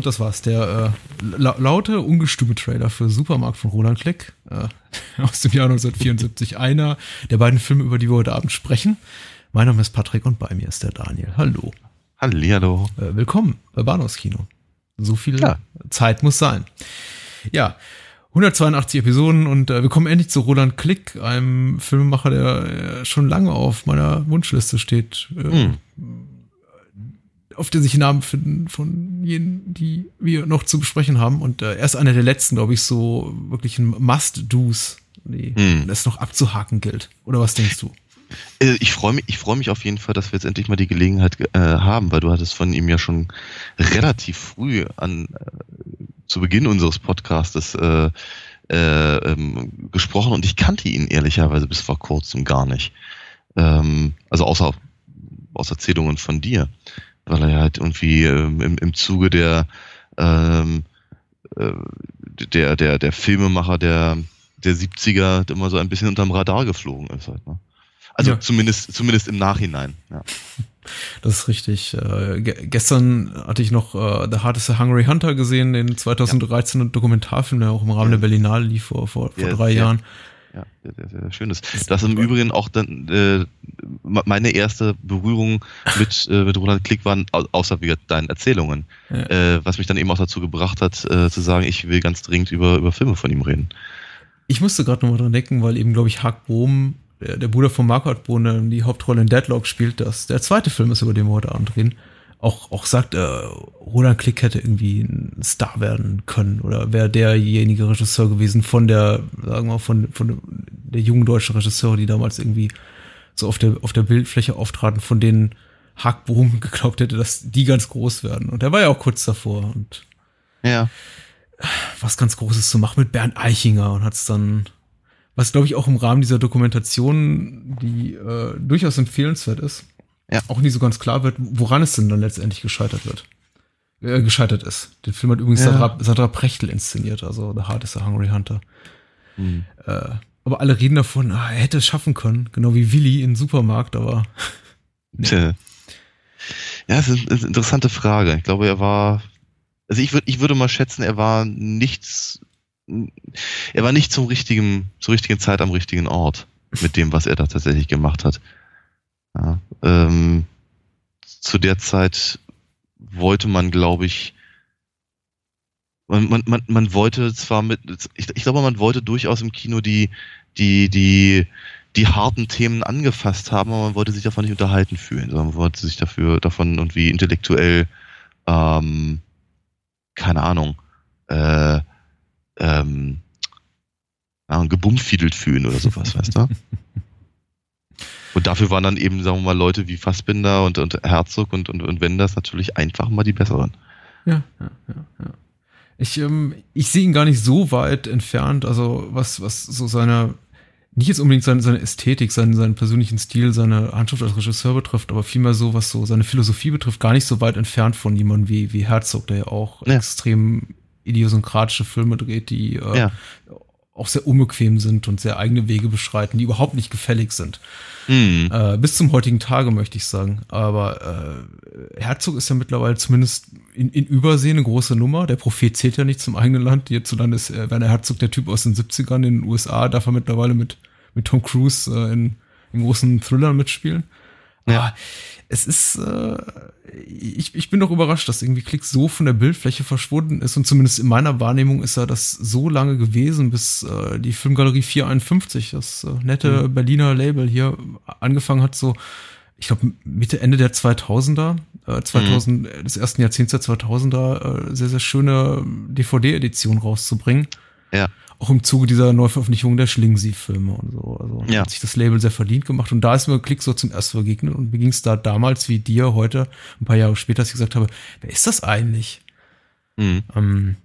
Und das war's, der äh, la laute, ungestüme Trailer für Supermarkt von Roland Klick äh, aus dem Jahr 1974. Einer der beiden Filme, über die wir heute Abend sprechen. Mein Name ist Patrick und bei mir ist der Daniel. Hallo. Hallihallo. Äh, willkommen bei Bahnhofskino. So viel ja. Zeit muss sein. Ja, 182 Episoden und äh, wir kommen endlich zu Roland Klick, einem Filmemacher, der äh, schon lange auf meiner Wunschliste steht. Äh, hm auf der sich Namen finden von jenen, die wir noch zu besprechen haben. Und äh, er ist einer der letzten, glaube ich, so wirklich ein Must-Dos, die hm. das noch abzuhaken gilt. Oder was denkst du? Äh, ich freue mich, ich freue mich auf jeden Fall, dass wir jetzt endlich mal die Gelegenheit äh, haben, weil du hattest von ihm ja schon relativ früh an äh, zu Beginn unseres Podcastes äh, äh, ähm, gesprochen und ich kannte ihn ehrlicherweise bis vor kurzem gar nicht. Ähm, also außer aus Erzählungen von dir weil er halt irgendwie ähm, im, im Zuge der, ähm, äh, der, der, der Filmemacher der, der 70er immer so ein bisschen unterm Radar geflogen ist halt, ne? Also ja. zumindest, zumindest im Nachhinein, ja. Das ist richtig. Äh, gestern hatte ich noch äh, The a Hungry Hunter gesehen, den 2013 ja. Dokumentarfilm, der auch im Rahmen ja. der Berlinale lief vor, vor, vor drei Jahren. Ja, sehr, sehr schön ist. Das ist im Übrigen auch dann äh, meine erste Berührung mit, äh, mit Roland Klick waren, außer wie deinen Erzählungen, ja. äh, was mich dann eben auch dazu gebracht hat, äh, zu sagen, ich will ganz dringend über, über Filme von ihm reden. Ich musste gerade nochmal dran denken, weil eben, glaube ich, Haag Bohm, der, der Bruder von Marquardt Bohn, die Hauptrolle in Deadlock spielt, das der zweite Film ist, über den wir heute Abend reden auch, auch sagt, äh, Roland Klick hätte irgendwie ein Star werden können oder wäre derjenige Regisseur gewesen von der, sagen wir mal, von, von der jungen deutschen Regisseur, die damals irgendwie so auf der, auf der Bildfläche auftraten, von denen Bohm geglaubt hätte, dass die ganz groß werden. Und er war ja auch kurz davor und ja. was ganz Großes zu machen mit Bernd Eichinger und hat es dann, was glaube ich auch im Rahmen dieser Dokumentation, die äh, durchaus empfehlenswert ist, ja. auch nie so ganz klar wird, woran es denn dann letztendlich gescheitert wird. Äh, gescheitert ist. Den Film hat übrigens ja. Sandra, Sandra Prechtl inszeniert, also The Heart is a Hungry Hunter. Mhm. Äh, aber alle reden davon, ah, er hätte es schaffen können, genau wie Willi in Supermarkt, aber. nee. Ja, das ist eine interessante Frage. Ich glaube, er war, also ich würde, ich würde mal schätzen, er war nichts, er war nicht zum richtigen, zur richtigen Zeit am richtigen Ort mit dem, was er da tatsächlich gemacht hat. Ja, ähm, zu der Zeit wollte man, glaube ich, man, man, man, man wollte zwar mit, ich, ich glaube, man wollte durchaus im Kino die, die, die, die harten Themen angefasst haben, aber man wollte sich davon nicht unterhalten fühlen, sondern man wollte sich dafür, davon irgendwie intellektuell, ähm, keine Ahnung, äh, ähm, ja, gebummfiedelt fühlen oder sowas, weißt du? Und dafür waren dann eben, sagen wir mal, Leute wie Fassbinder und, und Herzog und, und, und Wenders natürlich einfach mal die besseren. Ja, ja, ja, ja. Ich, ähm, ich sehe ihn gar nicht so weit entfernt, also was, was so seine, nicht jetzt unbedingt seine, seine Ästhetik, seinen, seinen persönlichen Stil, seine Handschrift als Regisseur betrifft, aber vielmehr so, was so seine Philosophie betrifft, gar nicht so weit entfernt von jemandem wie, wie Herzog, der ja auch ja. extrem idiosynkratische Filme dreht, die äh, ja. Auch sehr unbequem sind und sehr eigene Wege beschreiten, die überhaupt nicht gefällig sind. Mhm. Äh, bis zum heutigen Tage, möchte ich sagen. Aber äh, Herzog ist ja mittlerweile zumindest in, in Übersee eine große Nummer. Der Prophet zählt ja nicht zum eigenen Land. Hierzulande ist äh, Werner Herzog der Typ aus den 70ern. In den USA darf er mittlerweile mit, mit Tom Cruise äh, in, in großen Thrillern mitspielen. Ja. Es ist, äh, ich, ich bin doch überrascht, dass irgendwie Klick so von der Bildfläche verschwunden ist und zumindest in meiner Wahrnehmung ist er das so lange gewesen, bis äh, die Filmgalerie 451, das äh, nette mhm. Berliner Label hier angefangen hat, so, ich glaube Mitte, Ende der 2000er, äh, 2000, mhm. des ersten Jahrzehnts der 2000er, äh, sehr, sehr schöne DVD-Edition rauszubringen. Ja auch im Zuge dieser Neuveröffentlichung der Schlingsi-Filme und so. Also ja. hat sich das Label sehr verdient gemacht. Und da ist mir Klick so zum ersten begegnet und mir ging es da damals wie dir heute, ein paar Jahre später, dass ich gesagt habe, wer ist das eigentlich? Mhm. Ähm,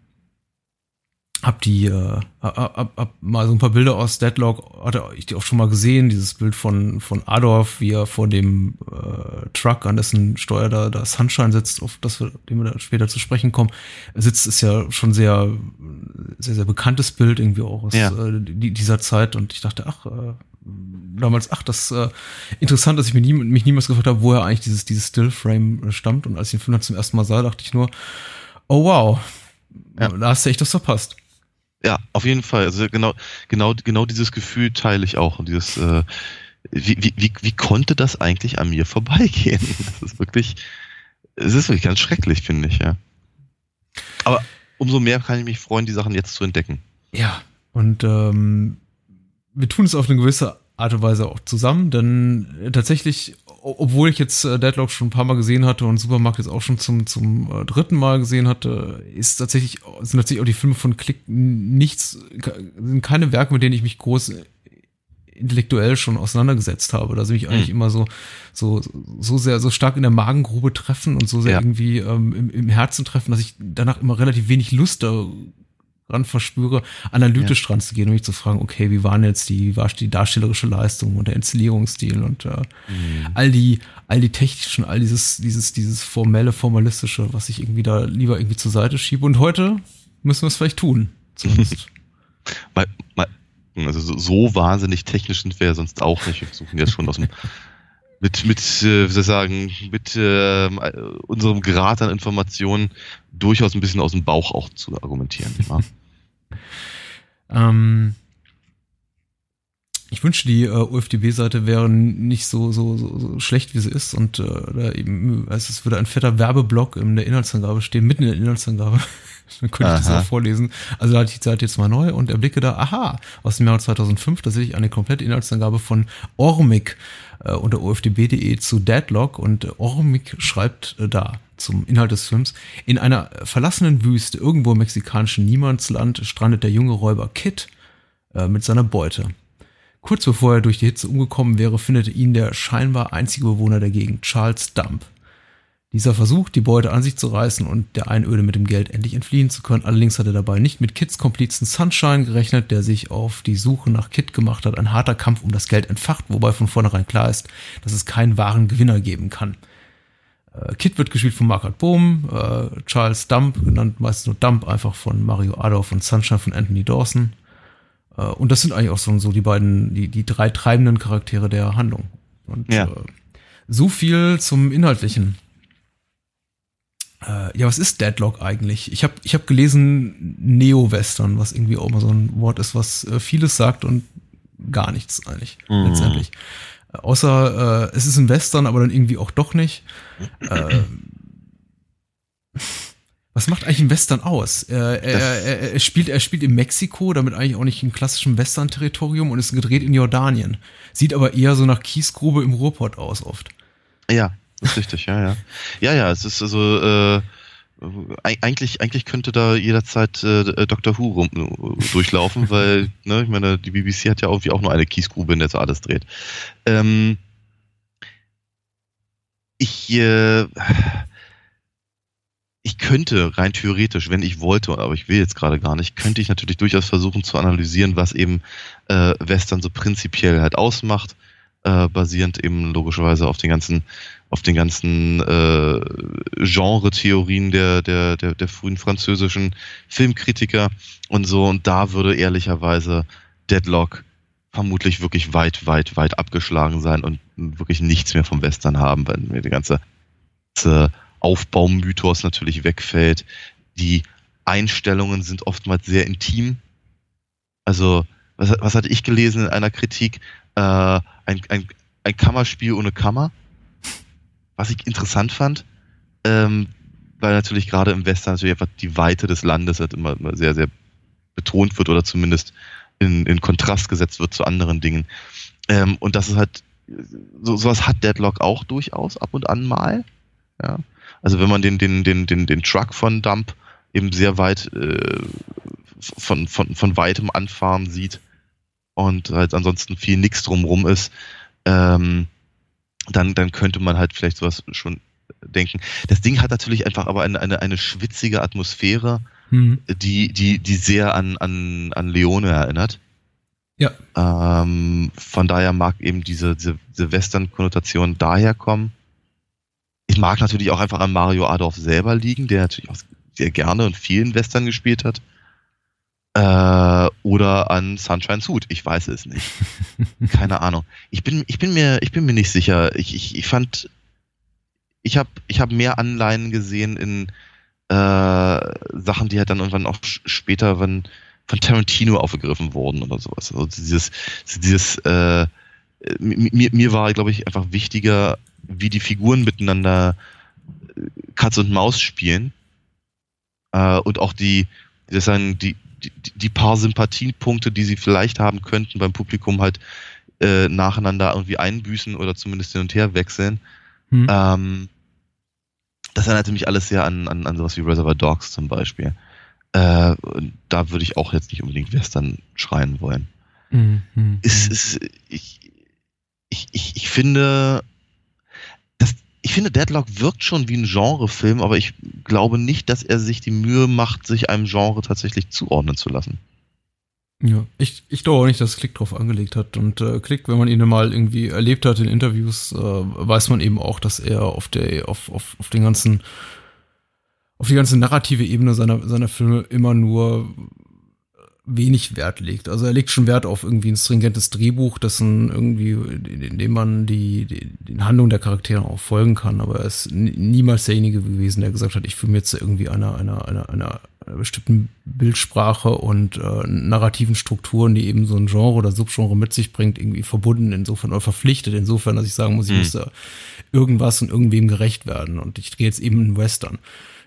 hab die, äh, hab, hab mal so ein paar Bilder aus Deadlock, hatte ich die auch schon mal gesehen, dieses Bild von, von Adolf, wie er vor dem äh, Truck, an dessen Steuer da, da Sunshine sitzt, auf das wir, dem wir da später zu sprechen kommen, sitzt, ist ja schon sehr, sehr, sehr bekanntes Bild irgendwie auch aus ja. äh, dieser Zeit und ich dachte, ach, äh, damals, ach, das äh, interessant, dass ich mich, nie, mich niemals gefragt habe, woher eigentlich dieses, dieses Stillframe stammt und als ich den Film dann zum ersten Mal sah, dachte ich nur, Oh wow. Ja. Da hast du echt das verpasst. Ja, auf jeden Fall. Also genau, genau, genau dieses Gefühl teile ich auch. Und dieses, äh, wie, wie, wie, wie konnte das eigentlich an mir vorbeigehen? Das ist wirklich, es ist wirklich ganz schrecklich, finde ich, ja. Aber umso mehr kann ich mich freuen, die Sachen jetzt zu entdecken. Ja, und ähm, wir tun es auf eine gewisse Art und Weise auch zusammen, denn tatsächlich, obwohl ich jetzt äh, Deadlock schon ein paar Mal gesehen hatte und Supermarkt jetzt auch schon zum, zum äh, dritten Mal gesehen hatte, ist tatsächlich, sind tatsächlich auch die Filme von Klick nichts, sind keine Werke, mit denen ich mich groß intellektuell schon auseinandergesetzt habe, dass ich mich eigentlich mhm. immer so, so, so sehr, so stark in der Magengrube treffen und so sehr ja. irgendwie ähm, im, im Herzen treffen, dass ich danach immer relativ wenig Lust daran verspüre, analytisch ja. dran zu gehen und mich zu fragen, okay, wie waren jetzt die, war die darstellerische Leistung und der Inszenierungsstil und äh, mhm. all die, all die technischen, all dieses, dieses, dieses formelle, formalistische, was ich irgendwie da lieber irgendwie zur Seite schiebe. Und heute müssen wir es vielleicht tun, zumindest. mal, mal, also so, so wahnsinnig technisch sind wir ja sonst auch nicht. Wir versuchen ja schon aus dem mit, mit, äh, wie soll ich sagen, mit äh, unserem Grad an Informationen durchaus ein bisschen aus dem Bauch auch zu argumentieren. Ja? ähm, ich wünsche, die äh, UFDB-Seite wäre nicht so, so, so, so schlecht, wie sie ist und äh, eben, also es würde ein fetter Werbeblock in der Inhaltsangabe stehen, mitten in der Inhaltsangabe. Dann könnte aha. ich das auch vorlesen. Also da hatte ich die Seite jetzt mal neu und erblicke da, aha, aus dem Jahr 2005, da sehe ich eine komplette Inhaltsangabe von Ormik äh, unter ofdb.de zu Deadlock und Ormik schreibt äh, da zum Inhalt des Films. In einer verlassenen Wüste, irgendwo im mexikanischen Niemandsland, strandet der junge Räuber Kit äh, mit seiner Beute. Kurz bevor er durch die Hitze umgekommen wäre, findet ihn der scheinbar einzige Bewohner der Gegend, Charles Dump. Dieser versucht, die Beute an sich zu reißen und der Einöde mit dem Geld endlich entfliehen zu können. Allerdings hat er dabei nicht mit Kids Komplizen Sunshine gerechnet, der sich auf die Suche nach Kid gemacht hat. Ein harter Kampf um das Geld entfacht, wobei von vornherein klar ist, dass es keinen wahren Gewinner geben kann. Äh, Kid wird gespielt von Margaret Bohm, äh, Charles Dump, genannt meistens nur Dump, einfach von Mario Adolf und Sunshine von Anthony Dawson. Äh, und das sind eigentlich auch so, so die beiden, die, die drei treibenden Charaktere der Handlung. Und ja. Äh, so viel zum Inhaltlichen. Äh, ja, was ist Deadlock eigentlich? Ich habe ich hab gelesen Neo-Western, was irgendwie auch mal so ein Wort ist, was äh, vieles sagt und gar nichts eigentlich mhm. letztendlich. Äh, außer äh, es ist ein Western, aber dann irgendwie auch doch nicht. Äh, was macht eigentlich ein Western aus? Er, er, er, er, spielt, er spielt in Mexiko, damit eigentlich auch nicht im klassischen Western-Territorium und ist gedreht in Jordanien. Sieht aber eher so nach Kiesgrube im Ruhrpott aus oft. Ja, das ist richtig, ja, ja. Ja, ja, es ist also äh, eigentlich, eigentlich könnte da jederzeit äh, Dr. Who rum, durchlaufen, weil, ne, ich meine, die BBC hat ja irgendwie auch nur eine Kiesgrube, in der so alles dreht. Ähm, ich, äh, ich könnte rein theoretisch, wenn ich wollte, aber ich will jetzt gerade gar nicht, könnte ich natürlich durchaus versuchen zu analysieren, was eben äh, Western so prinzipiell halt ausmacht, äh, basierend eben logischerweise auf den ganzen auf den ganzen äh, Genre-Theorien der, der, der, der frühen französischen Filmkritiker und so. Und da würde ehrlicherweise Deadlock vermutlich wirklich weit, weit, weit abgeschlagen sein und wirklich nichts mehr vom Western haben, weil mir der ganze Aufbaumythos natürlich wegfällt. Die Einstellungen sind oftmals sehr intim. Also, was, was hatte ich gelesen in einer Kritik? Äh, ein, ein, ein Kammerspiel ohne Kammer was ich interessant fand, ähm, weil natürlich gerade im Westen natürlich einfach die Weite des Landes halt immer, immer sehr, sehr betont wird oder zumindest in, in Kontrast gesetzt wird zu anderen Dingen. Ähm, und das ist halt, so, sowas hat Deadlock auch durchaus ab und an mal. Ja. Also wenn man den, den, den, den, den Truck von Dump eben sehr weit äh, von, von, von weitem anfahren sieht und halt ansonsten viel nix drumrum ist, ähm, dann, dann könnte man halt vielleicht sowas schon denken. Das Ding hat natürlich einfach aber eine, eine, eine schwitzige Atmosphäre, mhm. die, die, die sehr an, an, an Leone erinnert. Ja. Ähm, von daher mag eben diese, diese, diese Western-Konnotation daher kommen. Ich mag natürlich auch einfach an Mario Adolf selber liegen, der natürlich auch sehr gerne und vielen Western gespielt hat. Äh, oder an Sunshine Suit. Ich weiß es nicht. Keine Ahnung. Ich bin, ich bin mir, ich bin mir nicht sicher. Ich, ich, ich fand, ich habe ich hab mehr Anleihen gesehen in äh, Sachen, die halt dann irgendwann auch später wenn, von Tarantino aufgegriffen wurden oder sowas. Also dieses, dieses äh, mir, mir war, glaube ich, einfach wichtiger, wie die Figuren miteinander äh, Katz und Maus spielen. Äh, und auch die, das sagen, die, die, die paar Sympathiepunkte, die sie vielleicht haben könnten beim Publikum halt äh, nacheinander irgendwie einbüßen oder zumindest hin und her wechseln. Hm. Ähm, das erinnerte mich alles sehr an, an, an sowas wie Reservoir Dogs zum Beispiel. Äh, da würde ich auch jetzt nicht unbedingt Western schreien wollen. Mhm. Es, es, ich, ich, ich, ich finde, ich finde, Deadlock wirkt schon wie ein Genrefilm, aber ich glaube nicht, dass er sich die Mühe macht, sich einem Genre tatsächlich zuordnen zu lassen. Ja, ich, ich glaube auch nicht, dass Klick drauf angelegt hat. Und äh, Klick, wenn man ihn mal irgendwie erlebt hat in Interviews, äh, weiß man eben auch, dass er auf der, auf, auf, auf den ganzen, auf die ganze narrative Ebene seiner, seiner Filme immer nur wenig Wert legt. Also er legt schon Wert auf irgendwie ein stringentes Drehbuch, das ein irgendwie, in dem man die, die, die Handlung der Charaktere auch folgen kann. Aber er ist niemals derjenige gewesen, der gesagt hat, ich fühle mir jetzt irgendwie einer, einer, einer, einer bestimmten Bildsprache und äh, narrativen Strukturen, die eben so ein Genre oder Subgenre mit sich bringt, irgendwie verbunden insofern oder verpflichtet insofern, dass ich sagen muss, ich mhm. muss da irgendwas und irgendwem gerecht werden. Und ich drehe jetzt eben einen Western.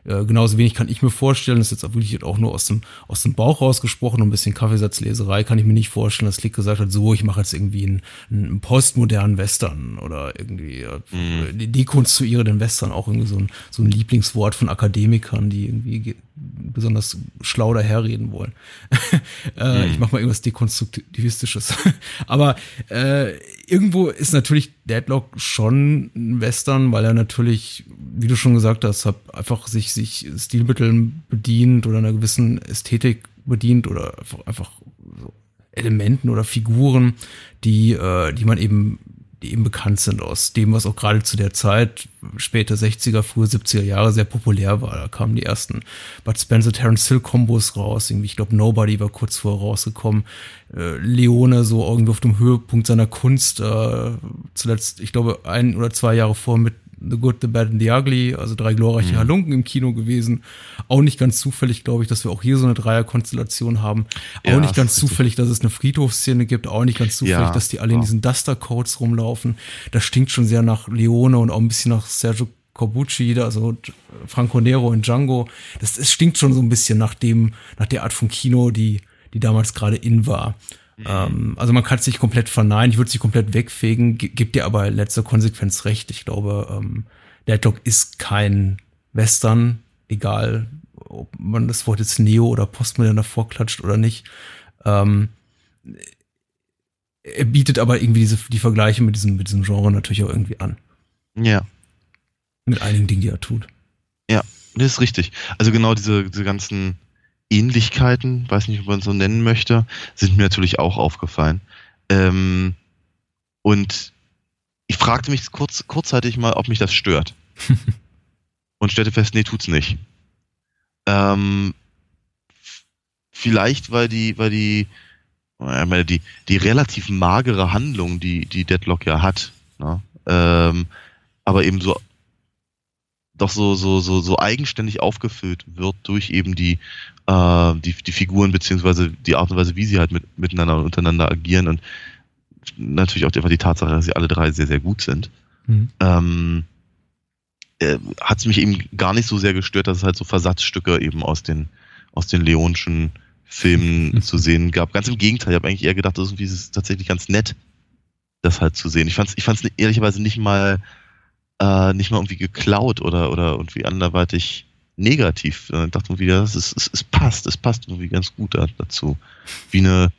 Äh, genauso wenig kann ich mir vorstellen, das ist jetzt wirklich auch nur aus dem, aus dem Bauch rausgesprochen, ein bisschen Kaffeesatzleserei, kann ich mir nicht vorstellen, dass Klick gesagt hat, so, ich mache jetzt irgendwie einen, einen postmodernen Western oder irgendwie äh, mhm. dekonstruiere den Western, auch irgendwie so ein, so ein Lieblingswort von Akademikern, die irgendwie besonders schlau daherreden wollen. äh, mhm. Ich mache mal irgendwas Dekonstruktivistisches. Aber äh, irgendwo ist natürlich Deadlock schon ein Western, weil er natürlich, wie du schon gesagt hast, einfach sich, sich Stilmitteln bedient oder einer gewissen Ästhetik bedient oder einfach, einfach so Elementen oder Figuren, die, äh, die man eben die eben bekannt sind aus dem, was auch gerade zu der Zeit, später 60er, frühe 70er Jahre sehr populär war. Da kamen die ersten Bud Spencer, Terence Hill Kombos raus. Irgendwie, ich glaube, Nobody war kurz vorher rausgekommen. Äh, Leone so irgendwie auf dem Höhepunkt seiner Kunst. Äh, zuletzt, ich glaube, ein oder zwei Jahre vor mit The Good, The Bad and The Ugly, also drei glorreiche mhm. Halunken im Kino gewesen. Auch nicht ganz zufällig, glaube ich, dass wir auch hier so eine Dreierkonstellation haben. Auch ja, nicht ganz zufällig, dass es eine Friedhofsszene gibt. Auch nicht ganz zufällig, ja, dass die alle in diesen Duster-Codes rumlaufen. Das stinkt schon sehr nach Leone und auch ein bisschen nach Sergio Corbucci, also Franco Nero und Django. Das, es stinkt schon so ein bisschen nach dem, nach der Art von Kino, die, die damals gerade in war. Mhm. Ähm, also man kann es nicht komplett verneinen, ich würde sie komplett wegfegen, gibt dir aber letzter Konsequenz recht. Ich glaube, ähm, Deadlock ist kein Western, egal ob man das Wort jetzt Neo oder Postmodern davor klatscht oder nicht. Ähm, er bietet aber irgendwie diese, die Vergleiche mit diesem, mit diesem Genre natürlich auch irgendwie an. Ja. Mit einigen Dingen, die er tut. Ja, das ist richtig. Also genau diese, diese ganzen Ähnlichkeiten, weiß nicht, ob man so nennen möchte, sind mir natürlich auch aufgefallen. Ähm, und ich fragte mich kurz, kurzzeitig mal, ob mich das stört. und stellte fest, nee, tut's nicht. Ähm, vielleicht, weil die, weil die, meine, die, die relativ magere Handlung, die, die Deadlock ja hat, ne? ähm, aber eben so doch so, so, so, so eigenständig aufgefüllt wird durch eben die, äh, die, die Figuren beziehungsweise die Art und Weise, wie sie halt mit, miteinander und untereinander agieren und natürlich auch einfach die Tatsache, dass sie alle drei sehr, sehr gut sind. Mhm. Ähm, äh, hat es mich eben gar nicht so sehr gestört, dass es halt so Versatzstücke eben aus den, aus den Leonschen Filmen mhm. zu sehen gab. Ganz im Gegenteil, ich habe eigentlich eher gedacht, das ist tatsächlich ganz nett, das halt zu sehen. Ich fand es ich fand's ehrlicherweise nicht mal äh, nicht mal irgendwie geklaut oder, oder irgendwie anderweitig negativ. Ich dachte mir wieder, es, es, es passt, es passt irgendwie ganz gut dazu. Wie eine,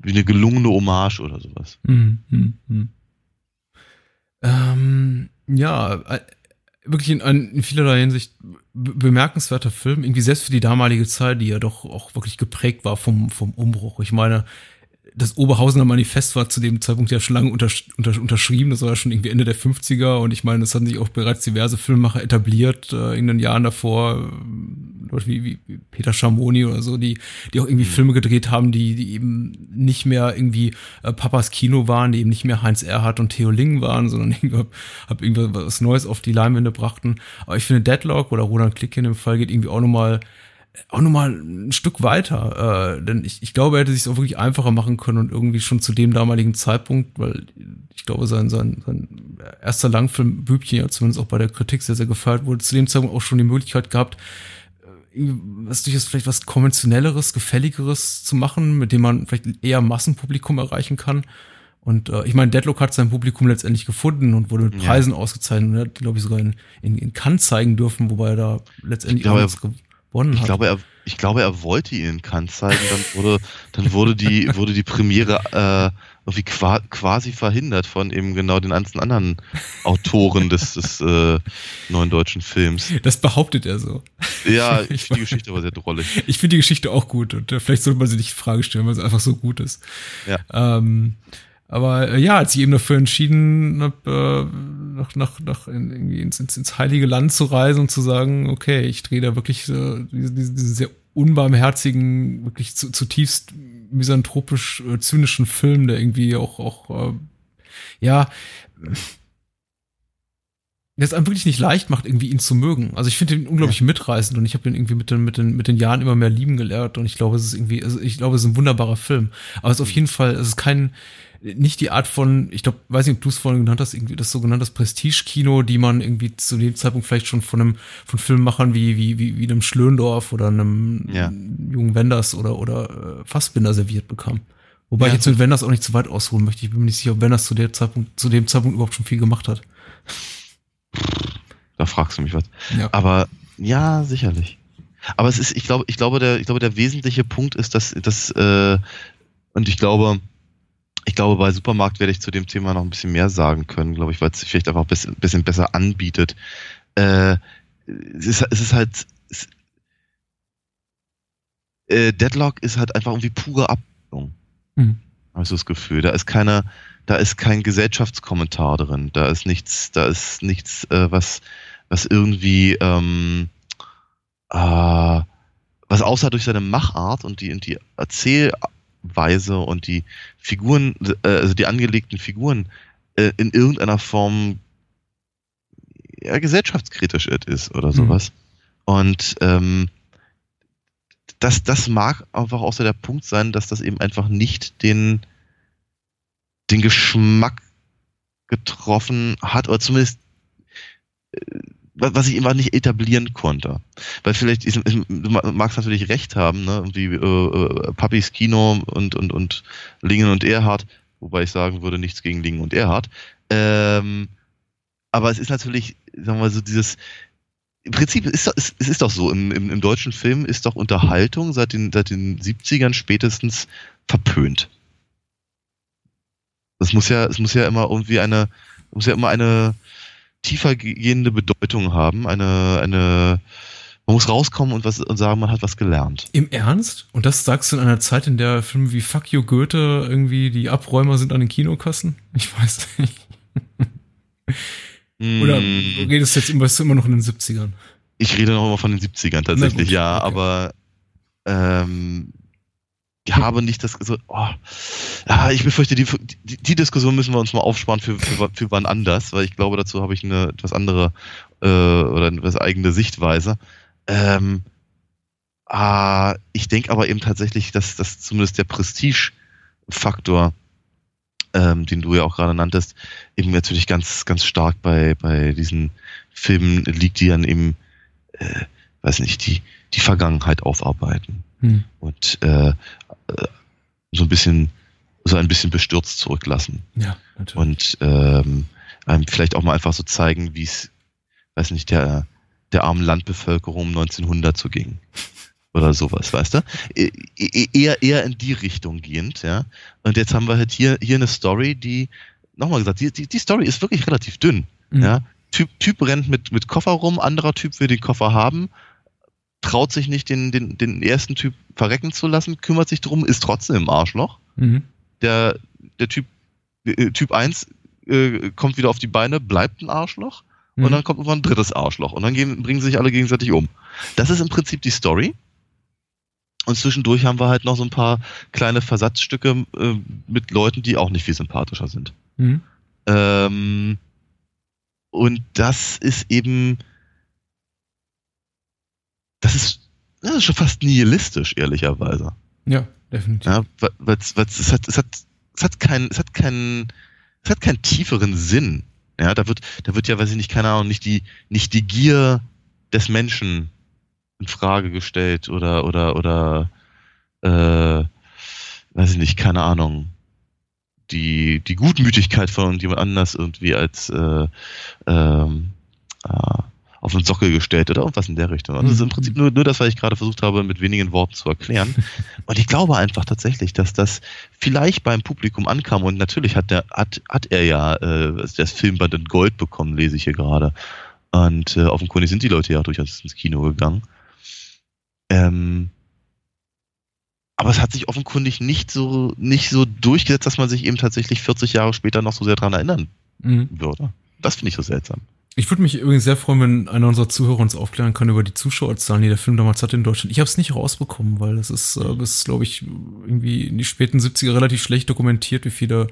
wie eine gelungene Hommage oder sowas. Mhm, mh, mh. Ähm, ja, äh, wirklich in, in vielerlei Hinsicht bemerkenswerter Film, irgendwie selbst für die damalige Zeit, die ja doch auch wirklich geprägt war vom, vom Umbruch. Ich meine, das Oberhausener Manifest war zu dem Zeitpunkt ja schon lange unter, unter, unterschrieben, das war ja schon irgendwie Ende der 50er und ich meine, das hatten sich auch bereits diverse Filmemacher etabliert äh, in den Jahren davor, äh, wie, wie Peter Schamoni oder so, die, die auch irgendwie mhm. Filme gedreht haben, die, die eben nicht mehr irgendwie äh, Papas Kino waren, die eben nicht mehr Heinz Erhardt und Theo Ling waren, sondern irgendwie hab, hab irgendwas Neues auf die Leinwände brachten. Aber ich finde Deadlock oder Roland Klick in dem Fall geht irgendwie auch nochmal auch nochmal ein Stück weiter. Äh, denn ich, ich glaube, er hätte sich auch wirklich einfacher machen können und irgendwie schon zu dem damaligen Zeitpunkt, weil ich glaube, sein, sein, sein erster Langfilm Bübchen ja zumindest auch bei der Kritik sehr, sehr gefeiert wurde, zu dem Zeitpunkt auch schon die Möglichkeit gehabt, äh, was durchaus vielleicht was konventionelleres, gefälligeres zu machen, mit dem man vielleicht eher Massenpublikum erreichen kann. Und äh, ich meine, Deadlock hat sein Publikum letztendlich gefunden und wurde mit Preisen ja. ausgezeichnet und hat, glaube ich, sogar in, in, in Cannes zeigen dürfen, wobei er da letztendlich ich glaube, gewonnen ich hat. Glaube, er, ich glaube, er wollte ihn in Cannes zeigen, dann wurde, dann wurde die, wurde die Premiere äh, irgendwie quasi verhindert von eben genau den ganzen anderen Autoren des, des äh, neuen deutschen Films. Das behauptet er so. Ja, ich finde die Geschichte aber sehr drollig. Ich finde die Geschichte auch gut und äh, vielleicht sollte man sie nicht in Frage stellen, weil sie einfach so gut ist. Ja. Ähm, aber äh, ja, als ich eben dafür entschieden habe, äh, nach, nach, nach in, irgendwie ins, ins, heilige Land zu reisen und zu sagen, okay, ich drehe da wirklich äh, diesen, diesen sehr unbarmherzigen, wirklich zu, zutiefst misanthropisch äh, zynischen Film, der irgendwie auch, auch äh, ja, der es einem wirklich nicht leicht macht, irgendwie ihn zu mögen. Also ich finde ihn unglaublich ja. mitreißend und ich habe ihn irgendwie mit den, mit, den, mit den Jahren immer mehr lieben gelernt und ich glaube, es ist irgendwie, also ich glaube, es ist ein wunderbarer Film. Aber es ist auf jeden Fall, es ist kein, nicht die Art von, ich glaube, weiß nicht, ob du es vorhin genannt hast, irgendwie das sogenannte Prestige-Kino, die man irgendwie zu dem Zeitpunkt vielleicht schon von einem, von Filmemachern wie, wie, wie, wie einem Schlöndorf oder einem ja. jungen Wenders oder, oder äh, Fassbinder serviert bekam. Wobei ja, ich jetzt mit Wenders auch nicht zu weit ausholen möchte. Ich bin mir nicht sicher, ob Wenders zu, der Zeitpunkt, zu dem Zeitpunkt überhaupt schon viel gemacht hat. Da fragst du mich was. Ja. Aber ja, sicherlich. Aber es ist, ich glaube, ich glaube, der, ich glaube, der wesentliche Punkt ist, dass, dass äh, und ich glaube, ich glaube, bei Supermarkt werde ich zu dem Thema noch ein bisschen mehr sagen können, glaube ich, weil es sich vielleicht einfach ein bisschen, besser anbietet. Äh, es, ist, es ist halt. Es, äh, Deadlock ist halt einfach irgendwie pure Abbildung. Mhm. Habe ich so das Gefühl. Da ist keine, da ist kein Gesellschaftskommentar drin. Da ist nichts, da ist nichts, äh, was, was irgendwie ähm, äh, was außer durch seine Machart und die, und die Erzähl Weise und die Figuren, äh, also die angelegten Figuren äh, in irgendeiner Form ja, gesellschaftskritisch ist oder mhm. sowas. Mhm. Und ähm, das, das mag einfach auch so der Punkt sein, dass das eben einfach nicht den, den Geschmack getroffen hat, oder zumindest äh, was ich immer nicht etablieren konnte. Weil vielleicht, ist, ist, du magst natürlich recht haben, ne? wie äh, äh, Papis Kino und, und, und Lingen und Erhard, wobei ich sagen würde, nichts gegen Lingen und Erhard. Ähm, aber es ist natürlich, sagen wir mal so, dieses, im Prinzip ist es, es ist doch so, im, im, im, deutschen Film ist doch Unterhaltung seit den, seit den 70ern spätestens verpönt. Das muss ja, es muss ja immer irgendwie eine, muss ja immer eine, tiefer gehende Bedeutung haben. Eine, eine, man muss rauskommen und, was, und sagen, man hat was gelernt. Im Ernst? Und das sagst du in einer Zeit, in der Filme wie Fuck You Goethe irgendwie die Abräumer sind an den Kinokassen? Ich weiß nicht. Oder mm. redest du jetzt immer, immer noch in den 70ern? Ich rede noch immer von den 70ern tatsächlich, ja, okay. aber ähm, habe nicht das so, oh, ja, ich befürchte, die, die, die, Diskussion müssen wir uns mal aufsparen für, für, für wann anders, weil ich glaube, dazu habe ich eine etwas andere äh, oder eine etwas eigene Sichtweise. Ähm, äh, ich denke aber eben tatsächlich, dass, dass zumindest der Prestige-Faktor, ähm, den du ja auch gerade nanntest, eben natürlich ganz, ganz stark bei, bei diesen Filmen liegt, die dann eben, äh, weiß nicht, die, die Vergangenheit aufarbeiten. Hm. Und äh, so ein bisschen so ein bisschen bestürzt zurücklassen. Ja, natürlich. Und ähm, einem vielleicht auch mal einfach so zeigen, wie es, weiß nicht, der, der armen Landbevölkerung 1900 so ging. Oder sowas, weißt du? E, e eher, eher in die Richtung gehend, ja. Und jetzt haben wir halt hier, hier eine Story, die, nochmal gesagt, die, die, die Story ist wirklich relativ dünn, mhm. ja. Typ, typ rennt mit, mit Koffer rum, anderer Typ will den Koffer haben, traut sich nicht, den, den, den ersten Typ verrecken zu lassen, kümmert sich drum, ist trotzdem im Arschloch. Mhm. der, der Typ, äh, Typ 1 äh, kommt wieder auf die Beine, bleibt ein Arschloch. Mhm. Und dann kommt noch ein drittes Arschloch. Und dann gehen, bringen sich alle gegenseitig um. Das ist im Prinzip die Story. Und zwischendurch haben wir halt noch so ein paar kleine Versatzstücke äh, mit Leuten, die auch nicht viel sympathischer sind. Mhm. Ähm, und das ist eben, das ist, das ist schon fast nihilistisch, ehrlicherweise. Ja, definitiv. Ja, weil es hat, es hat, es hat keinen, es hat keinen, es hat keinen tieferen Sinn. Ja, da wird, da wird ja, weiß ich nicht, keine Ahnung, nicht die, nicht die Gier des Menschen in Frage gestellt oder oder oder äh, weiß ich nicht, keine Ahnung, die die Gutmütigkeit von jemand anders irgendwie als äh, ähm, äh, auf den Sockel gestellt oder irgendwas in der Richtung. Und das ist im. Prinzip nur, nur das, was ich gerade versucht habe, mit wenigen Worten zu erklären. Und ich glaube einfach tatsächlich, dass das vielleicht beim Publikum ankam und natürlich hat der, hat, hat er ja äh, das Filmband in Gold bekommen, lese ich hier gerade. Und äh, offenkundig sind die Leute ja durchaus ins Kino gegangen. Ähm, aber es hat sich offenkundig nicht so, nicht so durchgesetzt, dass man sich eben tatsächlich 40 Jahre später noch so sehr dran erinnern mhm. würde. Das finde ich so seltsam. Ich würde mich übrigens sehr freuen, wenn einer unserer Zuhörer uns aufklären kann über die Zuschauerzahlen, die der Film damals hatte in Deutschland. Ich habe es nicht rausbekommen, weil das ist äh, bis, glaube ich, irgendwie in die späten 70er relativ schlecht dokumentiert, wie viele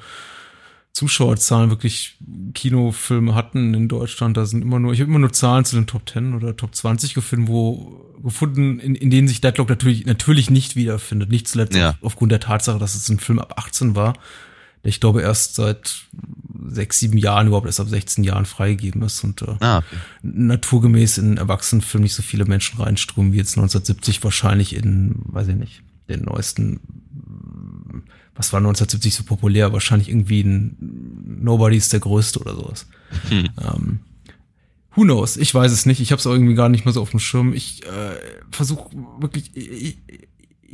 Zuschauerzahlen wirklich Kinofilme hatten in Deutschland. Da sind immer nur, ich habe immer nur Zahlen zu den Top 10 oder Top 20 gefunden, wo gefunden, in, in denen sich Deadlock natürlich natürlich nicht wiederfindet. Nicht zuletzt ja. aufgrund der Tatsache, dass es ein Film ab 18 war, ich glaube erst seit sechs, sieben Jahren überhaupt erst ab 16 Jahren freigegeben ist und äh, ah, okay. naturgemäß in Erwachsenenfilm nicht so viele Menschen reinströmen wie jetzt 1970 wahrscheinlich in, weiß ich nicht, den neuesten was war 1970 so populär? Wahrscheinlich irgendwie ein Nobody ist der Größte oder sowas. Hm. Ähm, who knows? Ich weiß es nicht. Ich habe es irgendwie gar nicht mehr so auf dem Schirm. Ich äh, versuche wirklich. Ich,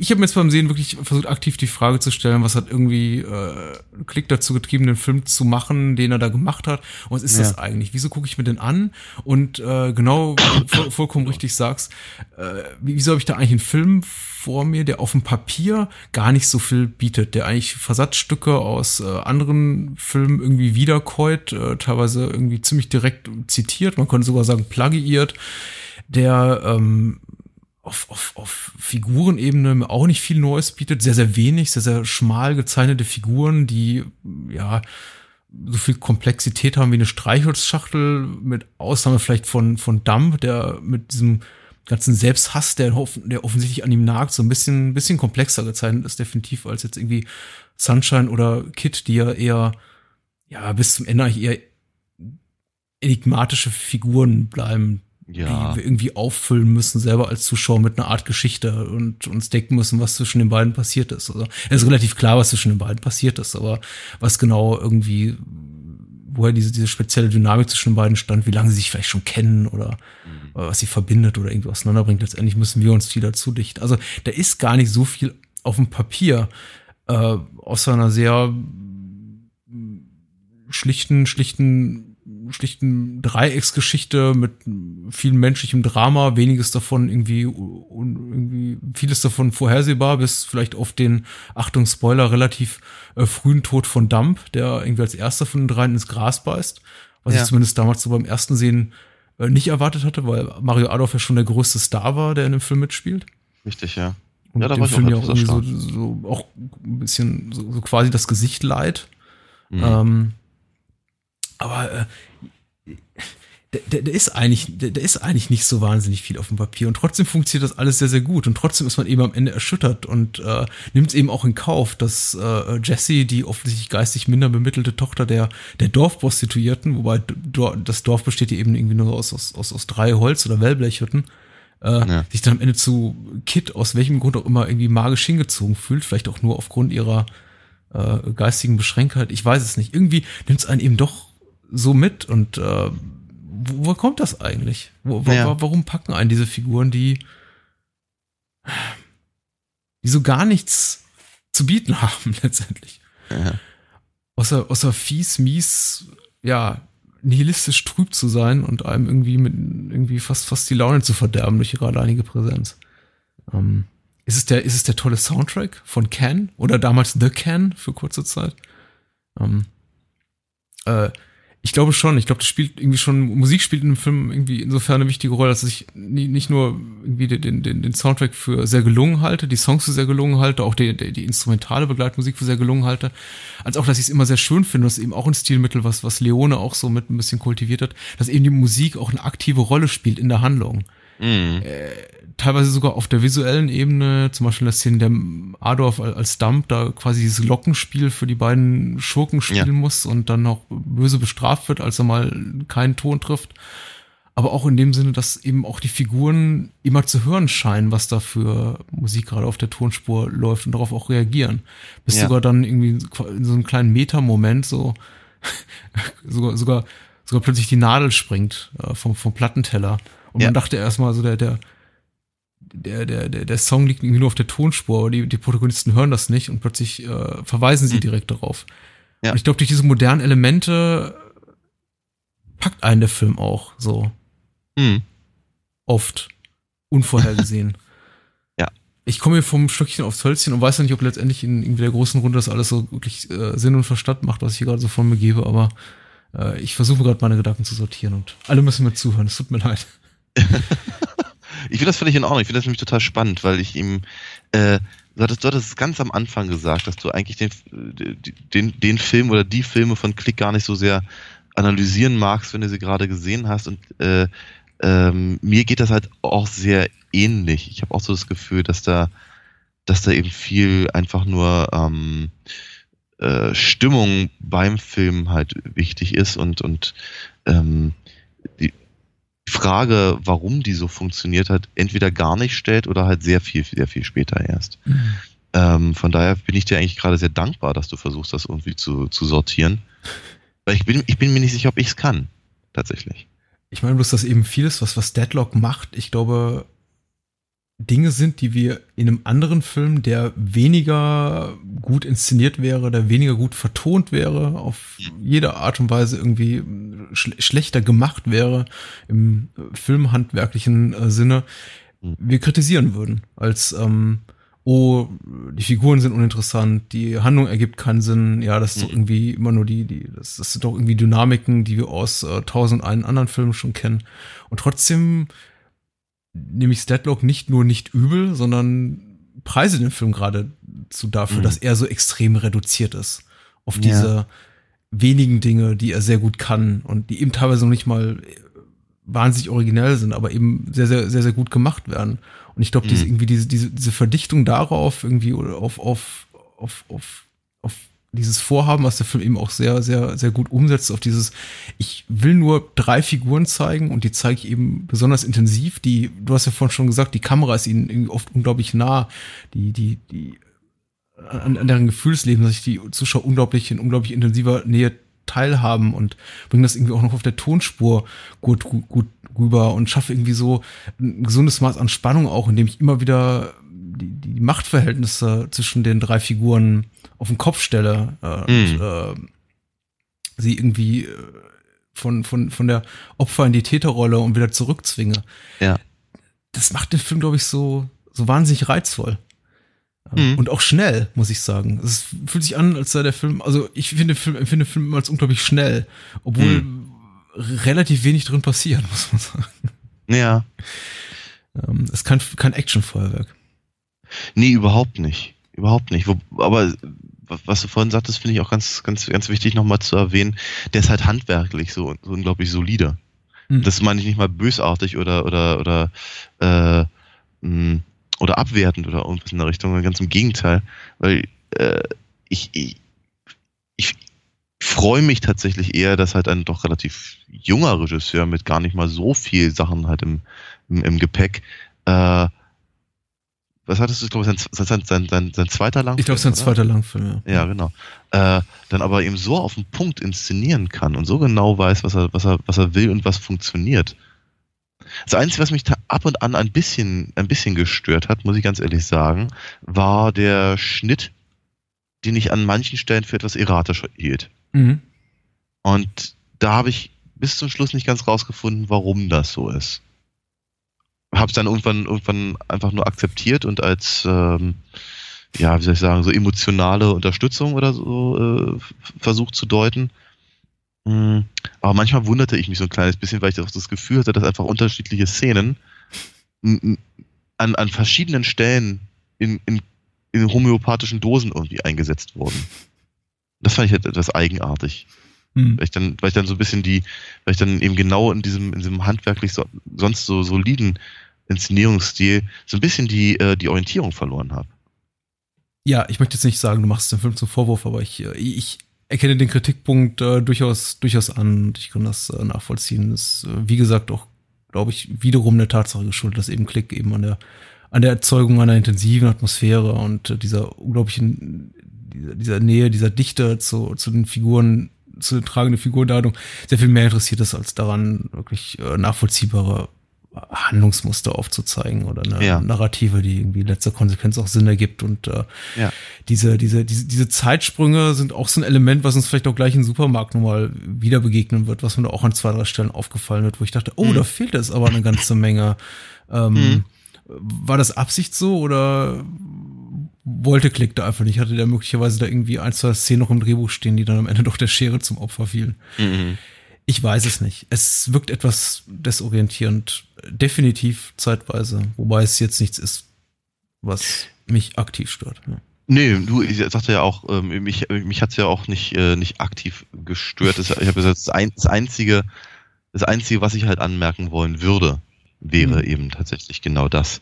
ich habe mir jetzt beim Sehen wirklich versucht, aktiv die Frage zu stellen, was hat irgendwie äh, Klick dazu getrieben, den Film zu machen, den er da gemacht hat. Und was ist ja. das eigentlich? Wieso gucke ich mir den an? Und äh, genau, voll, vollkommen richtig sagst, äh, wieso habe ich da eigentlich einen Film vor mir, der auf dem Papier gar nicht so viel bietet, der eigentlich Versatzstücke aus äh, anderen Filmen irgendwie wiederkäut, äh, teilweise irgendwie ziemlich direkt zitiert, man könnte sogar sagen plagiiert, der ähm, auf, auf, auf Figurenebene auch nicht viel Neues bietet, sehr, sehr wenig, sehr, sehr schmal gezeichnete Figuren, die ja so viel Komplexität haben wie eine Streichholzschachtel, mit Ausnahme vielleicht von, von Dump, der mit diesem ganzen Selbsthass, der, der offensichtlich an ihm nagt, so ein bisschen, bisschen komplexer gezeichnet ist, definitiv, als jetzt irgendwie Sunshine oder Kid, die ja eher, ja, bis zum Ende eigentlich eher enigmatische Figuren bleiben, ja. die wir irgendwie auffüllen müssen, selber als Zuschauer mit einer Art Geschichte und uns denken müssen, was zwischen den beiden passiert ist. Also, es ist relativ klar, was zwischen den beiden passiert ist, aber was genau irgendwie woher diese, diese spezielle Dynamik zwischen den beiden stand, wie lange sie sich vielleicht schon kennen oder, mhm. oder was sie verbindet oder irgendwas auseinanderbringt. Letztendlich müssen wir uns die dazu dichten. Also da ist gar nicht so viel auf dem Papier, äh, außer einer sehr schlichten, schlichten schlichten Dreiecksgeschichte mit viel menschlichem Drama, weniges davon irgendwie, irgendwie vieles davon vorhersehbar, bis vielleicht auf den, Achtung, Spoiler, relativ äh, frühen Tod von Dump, der irgendwie als erster von den dreien ins Gras beißt. Was ja. ich zumindest damals so beim ersten Sehen äh, nicht erwartet hatte, weil Mario Adolf ja schon der größte Star war, der in dem Film mitspielt. Richtig, ja. Und ja, da dem Film ja auch irgendwie so, so, auch ein bisschen so, so quasi das Gesicht leid. Mhm. Ähm, aber äh, der, der, ist eigentlich, der, der ist eigentlich nicht so wahnsinnig viel auf dem Papier und trotzdem funktioniert das alles sehr, sehr gut und trotzdem ist man eben am Ende erschüttert und äh, nimmt es eben auch in Kauf, dass äh, Jessie, die offensichtlich geistig minder bemittelte Tochter der, der Dorfprostituierten, wobei das Dorf besteht ja eben irgendwie nur aus, aus, aus, aus drei Holz- oder Wellblechhütten, äh, ja. sich dann am Ende zu Kit aus welchem Grund auch immer irgendwie magisch hingezogen fühlt, vielleicht auch nur aufgrund ihrer äh, geistigen Beschränktheit, ich weiß es nicht. Irgendwie nimmt es einen eben doch so mit und äh, wo, wo kommt das eigentlich? Wo, wo, ja. Warum packen einen diese Figuren, die, die so gar nichts zu bieten haben letztendlich? Ja. Außer, außer fies, mies, ja, nihilistisch trüb zu sein und einem irgendwie mit irgendwie fast fast die Laune zu verderben durch ihre alleinige Präsenz. Ähm, ist es der, ist es der tolle Soundtrack von Can oder damals The Can für kurze Zeit? Ähm, äh, ich glaube schon. Ich glaube, das spielt irgendwie schon, Musik spielt in dem Film irgendwie insofern eine wichtige Rolle, dass ich nicht nur irgendwie den, den, den Soundtrack für sehr gelungen halte, die Songs für sehr gelungen halte, auch die, die, die instrumentale Begleitmusik für sehr gelungen halte, als auch, dass ich es immer sehr schön finde, dass eben auch ein Stilmittel, was, was Leone auch so mit ein bisschen kultiviert hat, dass eben die Musik auch eine aktive Rolle spielt in der Handlung. Mhm. Äh, teilweise sogar auf der visuellen Ebene, zum Beispiel in der Szene, der Adolf als Dump da quasi dieses Lockenspiel für die beiden Schurken spielen ja. muss und dann noch böse bestraft wird, als er mal keinen Ton trifft. Aber auch in dem Sinne, dass eben auch die Figuren immer zu hören scheinen, was da für Musik gerade auf der Tonspur läuft und darauf auch reagieren. Bis ja. sogar dann irgendwie in so einem kleinen Meta-Moment so sogar, sogar, sogar plötzlich die Nadel springt äh, vom, vom Plattenteller. Und ja. man dachte erstmal so, der, der, der, der, der, der Song liegt irgendwie nur auf der Tonspur, aber die, die Protagonisten hören das nicht und plötzlich äh, verweisen sie mhm. direkt darauf. Ja. Und ich glaube, durch diese modernen Elemente packt einen der Film auch so. Mhm. Oft. Unvorhergesehen. ja. Ich komme hier vom Stückchen aufs Hölzchen und weiß ja nicht, ob letztendlich in irgendwie der großen Runde das alles so wirklich äh, Sinn und Verstand macht, was ich hier gerade so von mir gebe, aber äh, ich versuche gerade meine Gedanken zu sortieren und alle müssen mir zuhören. Es tut mir leid. ich finde das völlig in Ordnung. Ich finde das nämlich total spannend, weil ich ihm, äh, du hattest, du hattest ganz am Anfang gesagt, dass du eigentlich den, den, den Film oder die Filme von Klick gar nicht so sehr analysieren magst, wenn du sie gerade gesehen hast. Und äh, ähm, mir geht das halt auch sehr ähnlich. Ich habe auch so das Gefühl, dass da, dass da eben viel einfach nur ähm, äh, Stimmung beim Film halt wichtig ist und und ähm, die, Frage, warum die so funktioniert hat, entweder gar nicht stellt oder halt sehr viel, sehr viel später erst. Mhm. Ähm, von daher bin ich dir eigentlich gerade sehr dankbar, dass du versuchst, das irgendwie zu, zu sortieren. Weil ich bin, ich bin mir nicht sicher, ob ich es kann. Tatsächlich. Ich meine bloß, dass eben vieles, was, was Deadlock macht, ich glaube, Dinge sind, die wir in einem anderen Film, der weniger gut inszeniert wäre, der weniger gut vertont wäre, auf jede Art und Weise irgendwie sch schlechter gemacht wäre im filmhandwerklichen äh, Sinne, hm. wir kritisieren würden. Als, ähm, oh, die Figuren sind uninteressant, die Handlung ergibt keinen Sinn, ja, das ist doch hm. irgendwie immer nur die, die, das, das sind doch irgendwie Dynamiken, die wir aus äh, tausend einen anderen Filmen schon kennen. Und trotzdem nämlich Statlock nicht nur nicht übel, sondern preise den Film gerade zu dafür, mhm. dass er so extrem reduziert ist auf diese ja. wenigen Dinge, die er sehr gut kann und die eben teilweise noch nicht mal wahnsinnig originell sind, aber eben sehr, sehr, sehr, sehr gut gemacht werden. Und ich glaube, mhm. diese, irgendwie diese, diese, diese Verdichtung darauf, irgendwie oder auf, auf, auf, auf, auf dieses Vorhaben, was der Film eben auch sehr, sehr, sehr gut umsetzt, auf dieses, ich will nur drei Figuren zeigen und die zeige ich eben besonders intensiv. Die, du hast ja vorhin schon gesagt, die Kamera ist ihnen oft unglaublich nah. Die, die, die, an, an deren Gefühlsleben, dass sich die Zuschauer unglaublich in unglaublich intensiver Nähe teilhaben und bringen das irgendwie auch noch auf der Tonspur gut, gut, gut rüber und schaffe irgendwie so ein gesundes Maß an Spannung auch, indem ich immer wieder die, die Machtverhältnisse zwischen den drei Figuren auf den Kopf stelle äh, mhm. und äh, sie irgendwie äh, von, von, von der Opfer in die Täterrolle und wieder zurückzwinge. Ja. Das macht den Film, glaube ich, so, so wahnsinnig reizvoll. Mhm. Und auch schnell, muss ich sagen. Es fühlt sich an, als sei der Film, also ich finde Film, empfinde Film immer als unglaublich schnell, obwohl mhm. relativ wenig drin passiert, muss man sagen. Ja. Ähm, es ist kein, kein Actionfeuerwerk. Nee, überhaupt nicht. Überhaupt nicht. Wo, aber was du vorhin sagtest, finde ich auch ganz, ganz, ganz wichtig nochmal zu erwähnen. Der ist halt handwerklich so, so unglaublich solide. Mhm. Das meine ich nicht mal bösartig oder, oder, oder, äh, mh, oder abwertend oder irgendwas in der Richtung, ganz im Gegenteil. Weil äh, ich, ich, ich freue mich tatsächlich eher, dass halt ein doch relativ junger Regisseur mit gar nicht mal so viel Sachen halt im, im, im Gepäck äh, was hattest du, ich glaube, sein, sein, sein, sein, sein zweiter Langfilm? Ich glaube, sein zweiter Langfilm, ja. Ja, genau. Äh, dann aber eben so auf den Punkt inszenieren kann und so genau weiß, was er, was er, was er will und was funktioniert. Das Einzige, was mich da ab und an ein bisschen, ein bisschen gestört hat, muss ich ganz ehrlich sagen, war der Schnitt, den ich an manchen Stellen für etwas erratisch hielt. Mhm. Und da habe ich bis zum Schluss nicht ganz rausgefunden, warum das so ist. Habe es dann irgendwann, irgendwann einfach nur akzeptiert und als, ähm, ja, wie soll ich sagen, so emotionale Unterstützung oder so äh, versucht zu deuten. Mm, aber manchmal wunderte ich mich so ein kleines bisschen, weil ich das Gefühl hatte, dass einfach unterschiedliche Szenen an, an verschiedenen Stellen in, in, in homöopathischen Dosen irgendwie eingesetzt wurden. Das fand ich halt etwas eigenartig. Hm. Weil ich dann, weil ich dann so ein bisschen die, weil ich dann eben genau in diesem, in diesem handwerklich so, sonst so soliden Inszenierungsstil so ein bisschen die, äh, die Orientierung verloren habe. Ja, ich möchte jetzt nicht sagen, du machst den Film zum Vorwurf, aber ich, äh, ich erkenne den Kritikpunkt äh, durchaus, durchaus an und ich kann das äh, nachvollziehen. Das ist, äh, wie gesagt, auch, glaube ich, wiederum der Tatsache geschuldet, dass eben Klick eben an der, an der Erzeugung einer intensiven Atmosphäre und äh, dieser unglaublichen, dieser, dieser Nähe, dieser Dichte zu, zu den Figuren zu den tragenden Figurendadung sehr viel mehr interessiert ist, als daran wirklich äh, nachvollziehbare Handlungsmuster aufzuzeigen oder eine ja. Narrative, die irgendwie letzter Konsequenz auch Sinn ergibt. Und äh, ja. diese, diese, diese, diese Zeitsprünge sind auch so ein Element, was uns vielleicht auch gleich im Supermarkt nochmal wieder begegnen wird, was mir da auch an zwei, drei Stellen aufgefallen wird, wo ich dachte, oh, mhm. da fehlt es aber eine ganze Menge. Ähm, mhm. War das Absicht so oder wollte Klick da einfach nicht? Hatte der möglicherweise da irgendwie ein, zwei Szenen noch im Drehbuch stehen, die dann am Ende doch der Schere zum Opfer fielen? Mhm. Ich weiß es nicht. Es wirkt etwas desorientierend, definitiv zeitweise, wobei es jetzt nichts ist, was mich aktiv stört. Ja. Nee, du, ich sagte ja auch, ähm, mich, mich hat's ja auch nicht, äh, nicht aktiv gestört. ich habe gesagt, das, ein, das einzige, das einzige, was ich halt anmerken wollen würde, wäre mhm. eben tatsächlich genau das,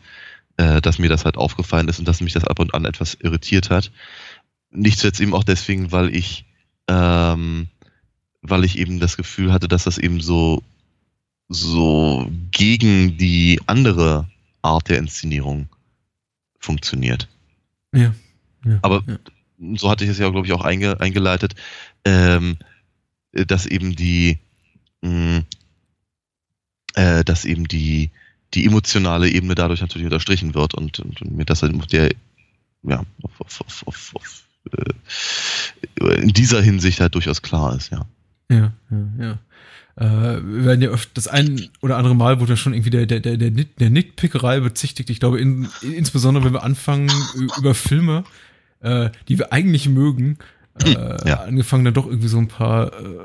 äh, dass mir das halt aufgefallen ist und dass mich das ab und an etwas irritiert hat. Nicht zuletzt eben auch deswegen, weil ich ähm, weil ich eben das Gefühl hatte, dass das eben so, so gegen die andere Art der Inszenierung funktioniert. Ja. ja Aber ja. so hatte ich es ja, glaube ich, auch einge, eingeleitet, ähm, dass eben die, mh, mm, äh, dass eben die, die emotionale Ebene dadurch natürlich unterstrichen wird und, und, und mir das halt auf der, ja, auf, auf, auf, auf, äh, in dieser Hinsicht halt durchaus klar ist, ja. Ja, ja, ja. Äh, wir werden ja öfter, das ein oder andere Mal wurde ja schon irgendwie der, der, der, der, der Nitpickerei bezichtigt. Ich glaube, in, insbesondere wenn wir anfangen über Filme, äh, die wir eigentlich mögen, äh, ja. angefangen dann doch irgendwie so ein paar äh,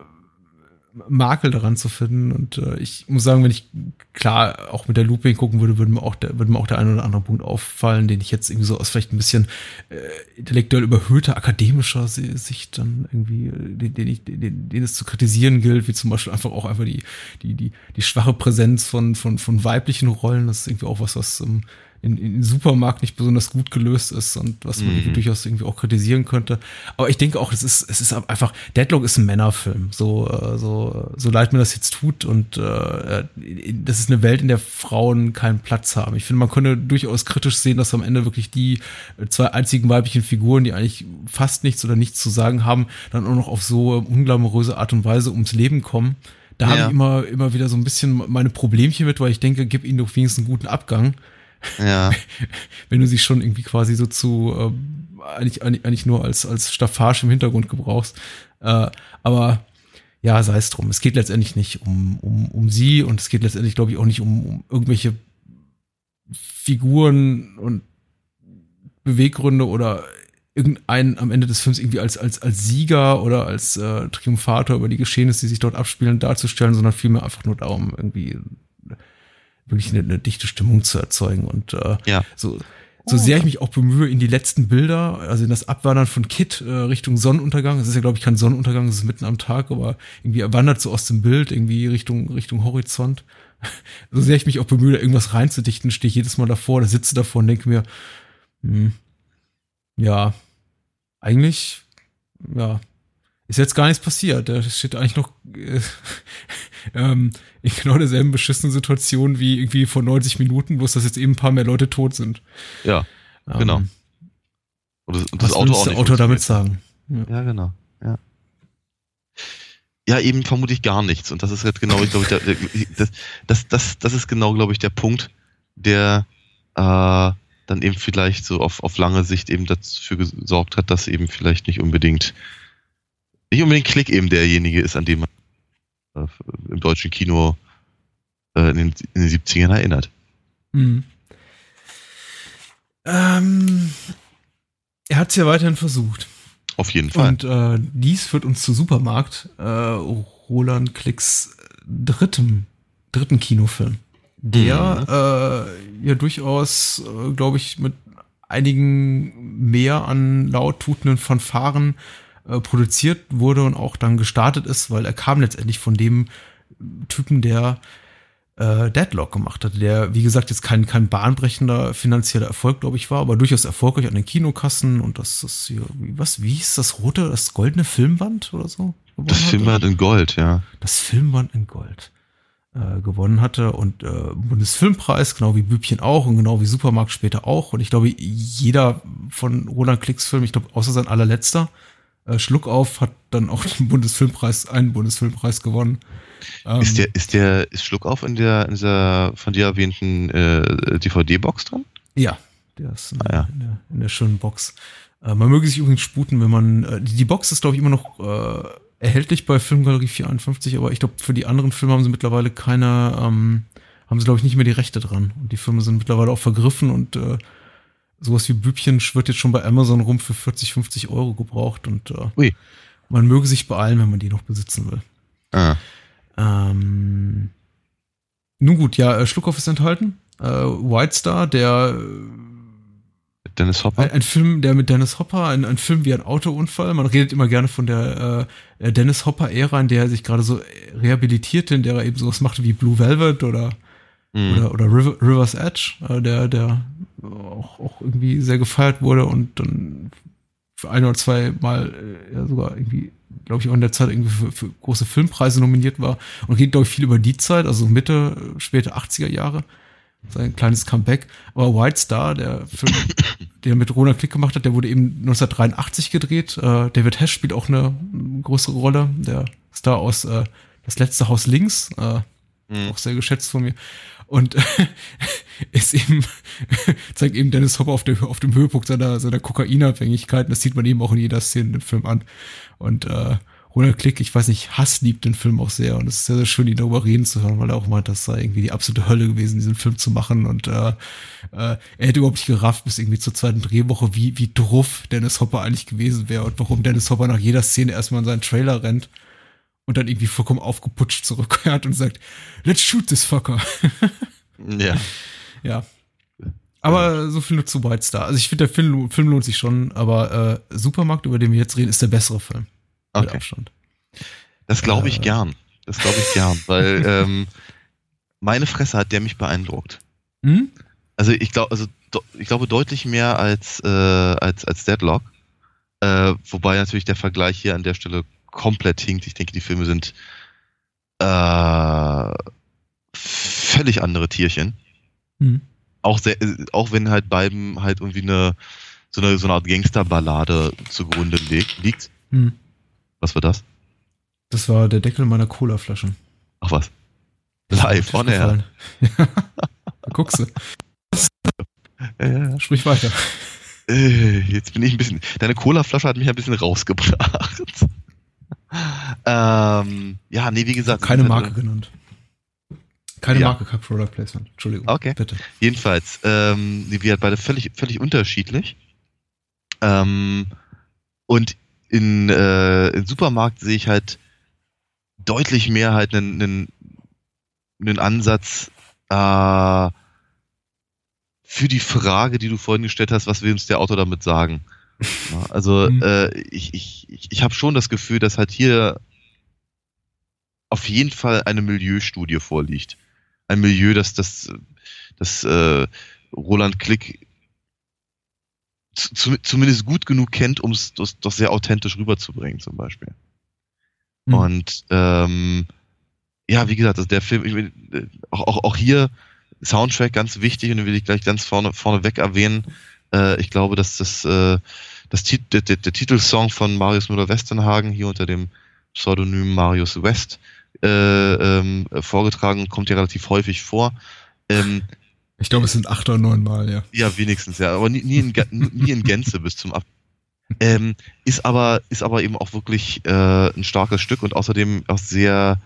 Makel daran zu finden. Und äh, ich muss sagen, wenn ich klar auch mit der Lupe hingucken würde, würde mir auch der, würde mir auch der ein oder andere Punkt auffallen, den ich jetzt irgendwie so aus vielleicht ein bisschen äh, intellektuell überhöhter akademischer Sicht dann irgendwie, äh, den, den, ich, den, den es zu kritisieren gilt, wie zum Beispiel einfach auch einfach die, die, die, die schwache Präsenz von, von, von weiblichen Rollen. Das ist irgendwie auch was, was ähm, in, in Supermarkt nicht besonders gut gelöst ist und was man mhm. durchaus irgendwie auch kritisieren könnte. Aber ich denke auch, es ist, es ist einfach, Deadlock ist ein Männerfilm, so, äh, so, so leid mir das jetzt tut und äh, das ist eine Welt, in der Frauen keinen Platz haben. Ich finde, man könnte durchaus kritisch sehen, dass am Ende wirklich die zwei einzigen weiblichen Figuren, die eigentlich fast nichts oder nichts zu sagen haben, dann auch noch auf so unglamouröse Art und Weise ums Leben kommen. Da ja. habe ich immer, immer wieder so ein bisschen meine Problemchen mit, weil ich denke, gib ihnen doch wenigstens einen guten Abgang. Ja. Wenn du sie schon irgendwie quasi so zu, äh, eigentlich, eigentlich, nur als, als Staffage im Hintergrund gebrauchst. Äh, aber ja, sei es drum. Es geht letztendlich nicht um, um, um sie und es geht letztendlich, glaube ich, auch nicht um, um irgendwelche Figuren und Beweggründe oder irgendeinen am Ende des Films irgendwie als, als, als Sieger oder als äh, Triumphator über die Geschehnisse, die sich dort abspielen, darzustellen, sondern vielmehr einfach nur darum, irgendwie wirklich eine, eine dichte Stimmung zu erzeugen. Und äh, ja. so, so sehr ich mich auch bemühe, in die letzten Bilder, also in das Abwandern von Kit äh, Richtung Sonnenuntergang, es ist ja, glaube ich, kein Sonnenuntergang, es ist mitten am Tag, aber irgendwie er wandert so aus dem Bild, irgendwie Richtung, Richtung Horizont. So sehr ich mich auch bemühe, irgendwas reinzudichten, stehe ich jedes Mal davor, da sitze davor und denke mir, hm, ja, eigentlich, ja, ist jetzt gar nichts passiert. Da steht eigentlich noch äh, ähm, in genau derselben beschissenen Situation wie irgendwie vor 90 Minuten, wo es das jetzt eben ein paar mehr Leute tot sind. Ja, ähm, genau. Und das, und das Auto auch nicht. Auto damit sagen? Ja. ja, genau. Ja. Ja, eben vermute ich gar nichts. Und das ist jetzt genau, ich glaube, der, der, das, das, das, das ist genau, glaube ich, der Punkt, der äh, dann eben vielleicht so auf, auf lange Sicht eben dafür gesorgt hat, dass eben vielleicht nicht unbedingt nicht unbedingt Klick eben derjenige ist, an den man äh, im deutschen Kino äh, in, den, in den 70ern erinnert. Mhm. Ähm, er hat es ja weiterhin versucht. Auf jeden Fall. Und äh, dies führt uns zu Supermarkt, äh, Roland Klicks dritten, dritten Kinofilm. Der mhm. äh, ja durchaus, äh, glaube ich, mit einigen mehr an lauttutenden Fanfaren äh, produziert wurde und auch dann gestartet ist, weil er kam letztendlich von dem Typen, der äh, Deadlock gemacht hatte, der, wie gesagt, jetzt kein, kein bahnbrechender finanzieller Erfolg, glaube ich, war, aber durchaus erfolgreich an den Kinokassen und das, das hier, was, wie hieß das rote, das goldene Filmband oder so? Das Filmband in Gold, ja. Das Filmband in Gold äh, gewonnen hatte und äh, Bundesfilmpreis, genau wie Bübchen auch und genau wie Supermarkt später auch. Und ich glaube, jeder von Roland Klicks Film, ich glaube, außer sein allerletzter, äh, Schluck auf, hat dann auch den Bundesfilmpreis, einen Bundesfilmpreis gewonnen. Ähm, ist der, ist der, ist Schluck auf in der, in dieser von dir erwähnten äh, DVD-Box drin? Ja, der ist in, ah, ja. in, der, in der schönen Box. Äh, man möge sich übrigens sputen, wenn man, äh, die, die Box ist, glaube ich, immer noch äh, erhältlich bei Filmgalerie 451, aber ich glaube, für die anderen Filme haben sie mittlerweile keine, ähm, haben sie, glaube ich, nicht mehr die Rechte dran. Und die Filme sind mittlerweile auch vergriffen und äh, sowas wie Bübchen wird jetzt schon bei Amazon rum für 40, 50 Euro gebraucht und äh, man möge sich beeilen, wenn man die noch besitzen will. Ah. Ähm, nun gut, ja, äh, Schluckauf ist enthalten. Äh, White Star, der Dennis Hopper? Ein, ein, Film, der mit Dennis Hopper, ein, ein Film wie ein Autounfall. Man redet immer gerne von der äh, Dennis Hopper-Ära, in der er sich gerade so rehabilitierte, in der er eben sowas machte wie Blue Velvet oder, mhm. oder, oder River, River's Edge, äh, der, der auch, auch irgendwie sehr gefeiert wurde und dann für ein oder zwei Mal äh, ja, sogar irgendwie, glaube ich, auch in der Zeit irgendwie für, für große Filmpreise nominiert war und geht, glaube ich, viel über die Zeit, also Mitte, späte 80er Jahre sein kleines Comeback. Aber White Star, der Film, der mit Ronald Klick gemacht hat, der wurde eben 1983 gedreht. Äh, David Hess spielt auch eine größere Rolle. Der Star aus äh, Das letzte Haus links, äh, mhm. auch sehr geschätzt von mir. Und ist eben, zeigt eben Dennis Hopper auf, der, auf dem Höhepunkt seiner, seiner Kokainabhängigkeit. Das sieht man eben auch in jeder Szene im Film an. Und äh, Ronald Klick, ich weiß nicht, Hass liebt den Film auch sehr und es ist sehr, sehr schön, ihn darüber reden zu hören, weil er auch meint, das sei irgendwie die absolute Hölle gewesen, diesen Film zu machen und äh, äh, er hätte überhaupt nicht gerafft bis irgendwie zur zweiten Drehwoche, wie, wie druff Dennis Hopper eigentlich gewesen wäre und warum Dennis Hopper nach jeder Szene erstmal in seinen Trailer rennt und dann irgendwie vollkommen aufgeputscht zurückkehrt und sagt, let's shoot this fucker. ja. Ja. Aber so viel nur zu White Star. Also ich finde, der Film, Film lohnt sich schon, aber äh, Supermarkt, über den wir jetzt reden, ist der bessere Film. Okay. Abstand. Das glaube ich äh, gern. Das glaube ich gern, weil ähm, meine Fresse hat der mich beeindruckt. Hm? Also ich glaube, also ich glaube deutlich mehr als äh, als als Deadlock. Äh, wobei natürlich der Vergleich hier an der Stelle komplett hinkt. Ich denke, die Filme sind äh, völlig andere Tierchen. Hm. Auch sehr, auch wenn halt beiden halt irgendwie eine so eine so eine Art Gangsterballade zugrunde liegt. Hm. Was war das? Das war der Deckel meiner Cola-Flasche. Ach was? Live, on air. Guckst du. Ja, ja. Sprich weiter. Äh, jetzt bin ich ein bisschen. Deine Cola-Flasche hat mich ein bisschen rausgebracht. Ähm, ja, nee, wie gesagt. Keine Marke äh, genannt. Keine ja. Marke, kein Product Placement. Entschuldigung. Okay. Bitte. Jedenfalls, ähm, wir halt beide völlig, völlig unterschiedlich. Ähm, und in, äh, im Supermarkt sehe ich halt deutlich mehr halt einen, einen, einen Ansatz äh, für die Frage, die du vorhin gestellt hast, was will uns der Autor damit sagen? Ja, also mhm. äh, ich, ich, ich, habe schon das Gefühl, dass halt hier auf jeden Fall eine Milieustudie vorliegt. Ein Milieu, das das, das äh, Roland Klick zu, zumindest gut genug kennt, um es doch sehr authentisch rüberzubringen, zum Beispiel. Mhm. Und ähm, ja, wie gesagt, also der Film, ich, äh, auch, auch, auch hier Soundtrack ganz wichtig und den will ich gleich ganz vorne, vorne weg erwähnen. Äh, ich glaube, dass das, äh, das der, der, der Titelsong von Marius Müller-Westernhagen hier unter dem Pseudonym Marius West äh, ähm, vorgetragen, kommt ja relativ häufig vor. Ähm, ich glaube, es sind acht oder neun Mal, ja. Ja, wenigstens, ja. Aber nie, nie, in, nie in Gänze bis zum Ab. Ähm, ist aber, ist aber eben auch wirklich äh, ein starkes Stück und außerdem auch sehr,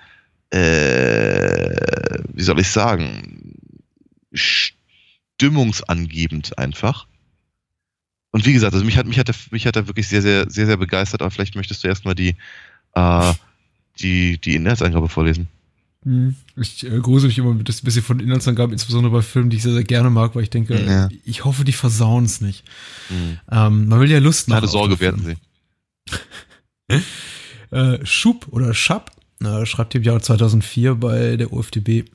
äh, wie soll ich sagen, stimmungsangebend einfach. Und wie gesagt, also mich hat, mich hat, er, mich hat er wirklich sehr, sehr, sehr, sehr begeistert, aber vielleicht möchtest du erstmal die, äh, die, die Inhaltsangabe vorlesen. Hm. Ich äh, grusel mich immer mit das bisschen von Inhaltsangaben, insbesondere bei Filmen, die ich sehr, sehr gerne mag, weil ich denke, ja. ich hoffe, die versauen es nicht. Mhm. Ähm, man will ja Lust machen. Keine Sorge, werden sie. äh, Schub oder Schab äh, schreibt im Jahr 2004 bei der UFDB.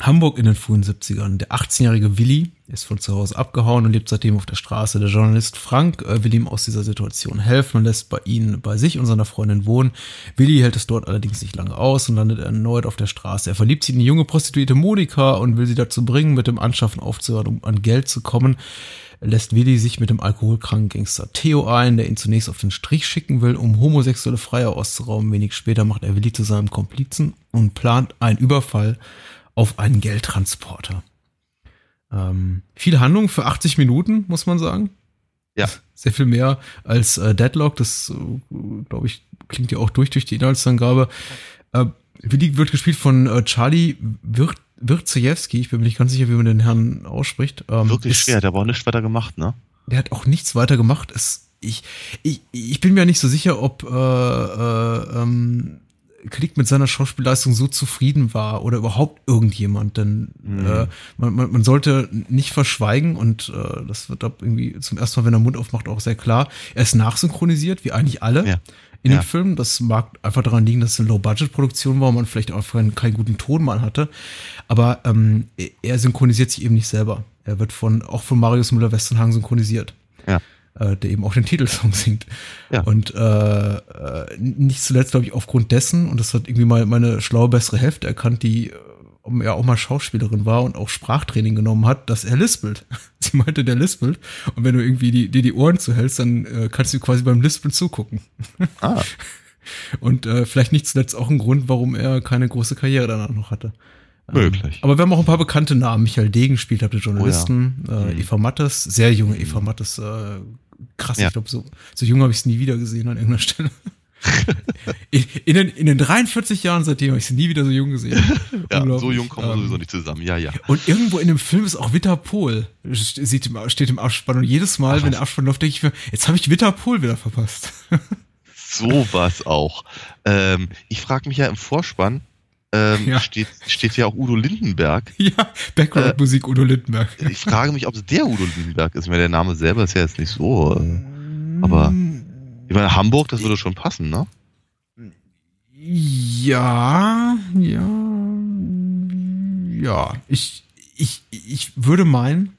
Hamburg in den frühen 70ern. Der 18-jährige Willi ist von zu Hause abgehauen und lebt seitdem auf der Straße. Der Journalist Frank äh, will ihm aus dieser Situation helfen und lässt bei ihnen, bei sich und seiner Freundin wohnen. Willi hält es dort allerdings nicht lange aus und landet erneut auf der Straße. Er verliebt sich in die junge Prostituierte Monika und will sie dazu bringen, mit dem Anschaffen aufzuhören, um an Geld zu kommen. Lässt Willi sich mit dem alkoholkranken Gangster Theo ein, der ihn zunächst auf den Strich schicken will, um homosexuelle Freier auszurauben. Wenig später macht er Willi zu seinem Komplizen und plant einen Überfall auf einen Geldtransporter. Ähm, viel Handlung für 80 Minuten, muss man sagen. Ja. Sehr viel mehr als äh, Deadlock. Das, äh, glaube ich, klingt ja auch durch durch die Inhaltsangabe. Äh, Willi wird gespielt von äh, Charlie Wirt Wirtzejewski. Ich bin mir nicht ganz sicher, wie man den Herrn ausspricht. Ähm, Wirklich ist, schwer, der hat aber auch nichts weiter gemacht, ne? Der hat auch nichts weiter gemacht. Es, ich, ich, ich bin mir nicht so sicher, ob äh, äh, ähm, Klick mit seiner Schauspielleistung so zufrieden war oder überhaupt irgendjemand, denn mhm. äh, man, man, man sollte nicht verschweigen und äh, das wird ab irgendwie zum ersten Mal, wenn er Mund aufmacht, auch sehr klar. Er ist nachsynchronisiert, wie eigentlich alle. Ja. In ja. den Filmen, das mag einfach daran liegen, dass es eine Low-Budget-Produktion war und man vielleicht auch keinen, keinen guten Ton mal hatte. Aber ähm, er synchronisiert sich eben nicht selber. Er wird von auch von Marius Müller-Westernhagen synchronisiert. Ja äh, der eben auch den Titelsong singt. Ja. Und äh, äh, nicht zuletzt, glaube ich, aufgrund dessen, und das hat irgendwie mal meine schlaue bessere Hälfte erkannt, die äh, ja auch mal Schauspielerin war und auch Sprachtraining genommen hat, dass er lispelt. Sie meinte, der lispelt. Und wenn du irgendwie die, dir die Ohren zuhältst, dann äh, kannst du quasi beim Lispeln zugucken. Ah. Und äh, vielleicht nicht zuletzt auch ein Grund, warum er keine große Karriere danach noch hatte. Möglich. Ähm, aber wir haben auch ein paar bekannte Namen. Michael Degen spielt, habt ihr Journalisten. Oh ja. äh, mhm. Eva Mattes, sehr junge Eva Mattes, äh, krass, ja. ich glaube, so, so jung habe ich es nie wieder gesehen an irgendeiner Stelle. in, in, den, in den 43 Jahren seitdem habe ich sie nie wieder so jung gesehen. ja, so jung kommen wir ähm, sowieso nicht zusammen. Ja, ja. Und irgendwo in dem Film ist auch Witter Pohl. Sieht im, steht im Abspann. Und jedes Mal, Ach, wenn der Abspann läuft, denke ich mir, jetzt habe ich Witter Pohl wieder verpasst. so was auch. Ähm, ich frage mich ja im Vorspann, ähm, ja. steht, steht ja auch Udo Lindenberg. Ja, Background-Musik äh, Udo Lindenberg. Ich frage mich, ob es der Udo Lindenberg ist. Ich meine, der Name selber ist ja jetzt nicht so. Äh, aber ich meine, Hamburg, das würde schon passen, ne? Ja, ja, ja. Ich, ich, ich würde meinen,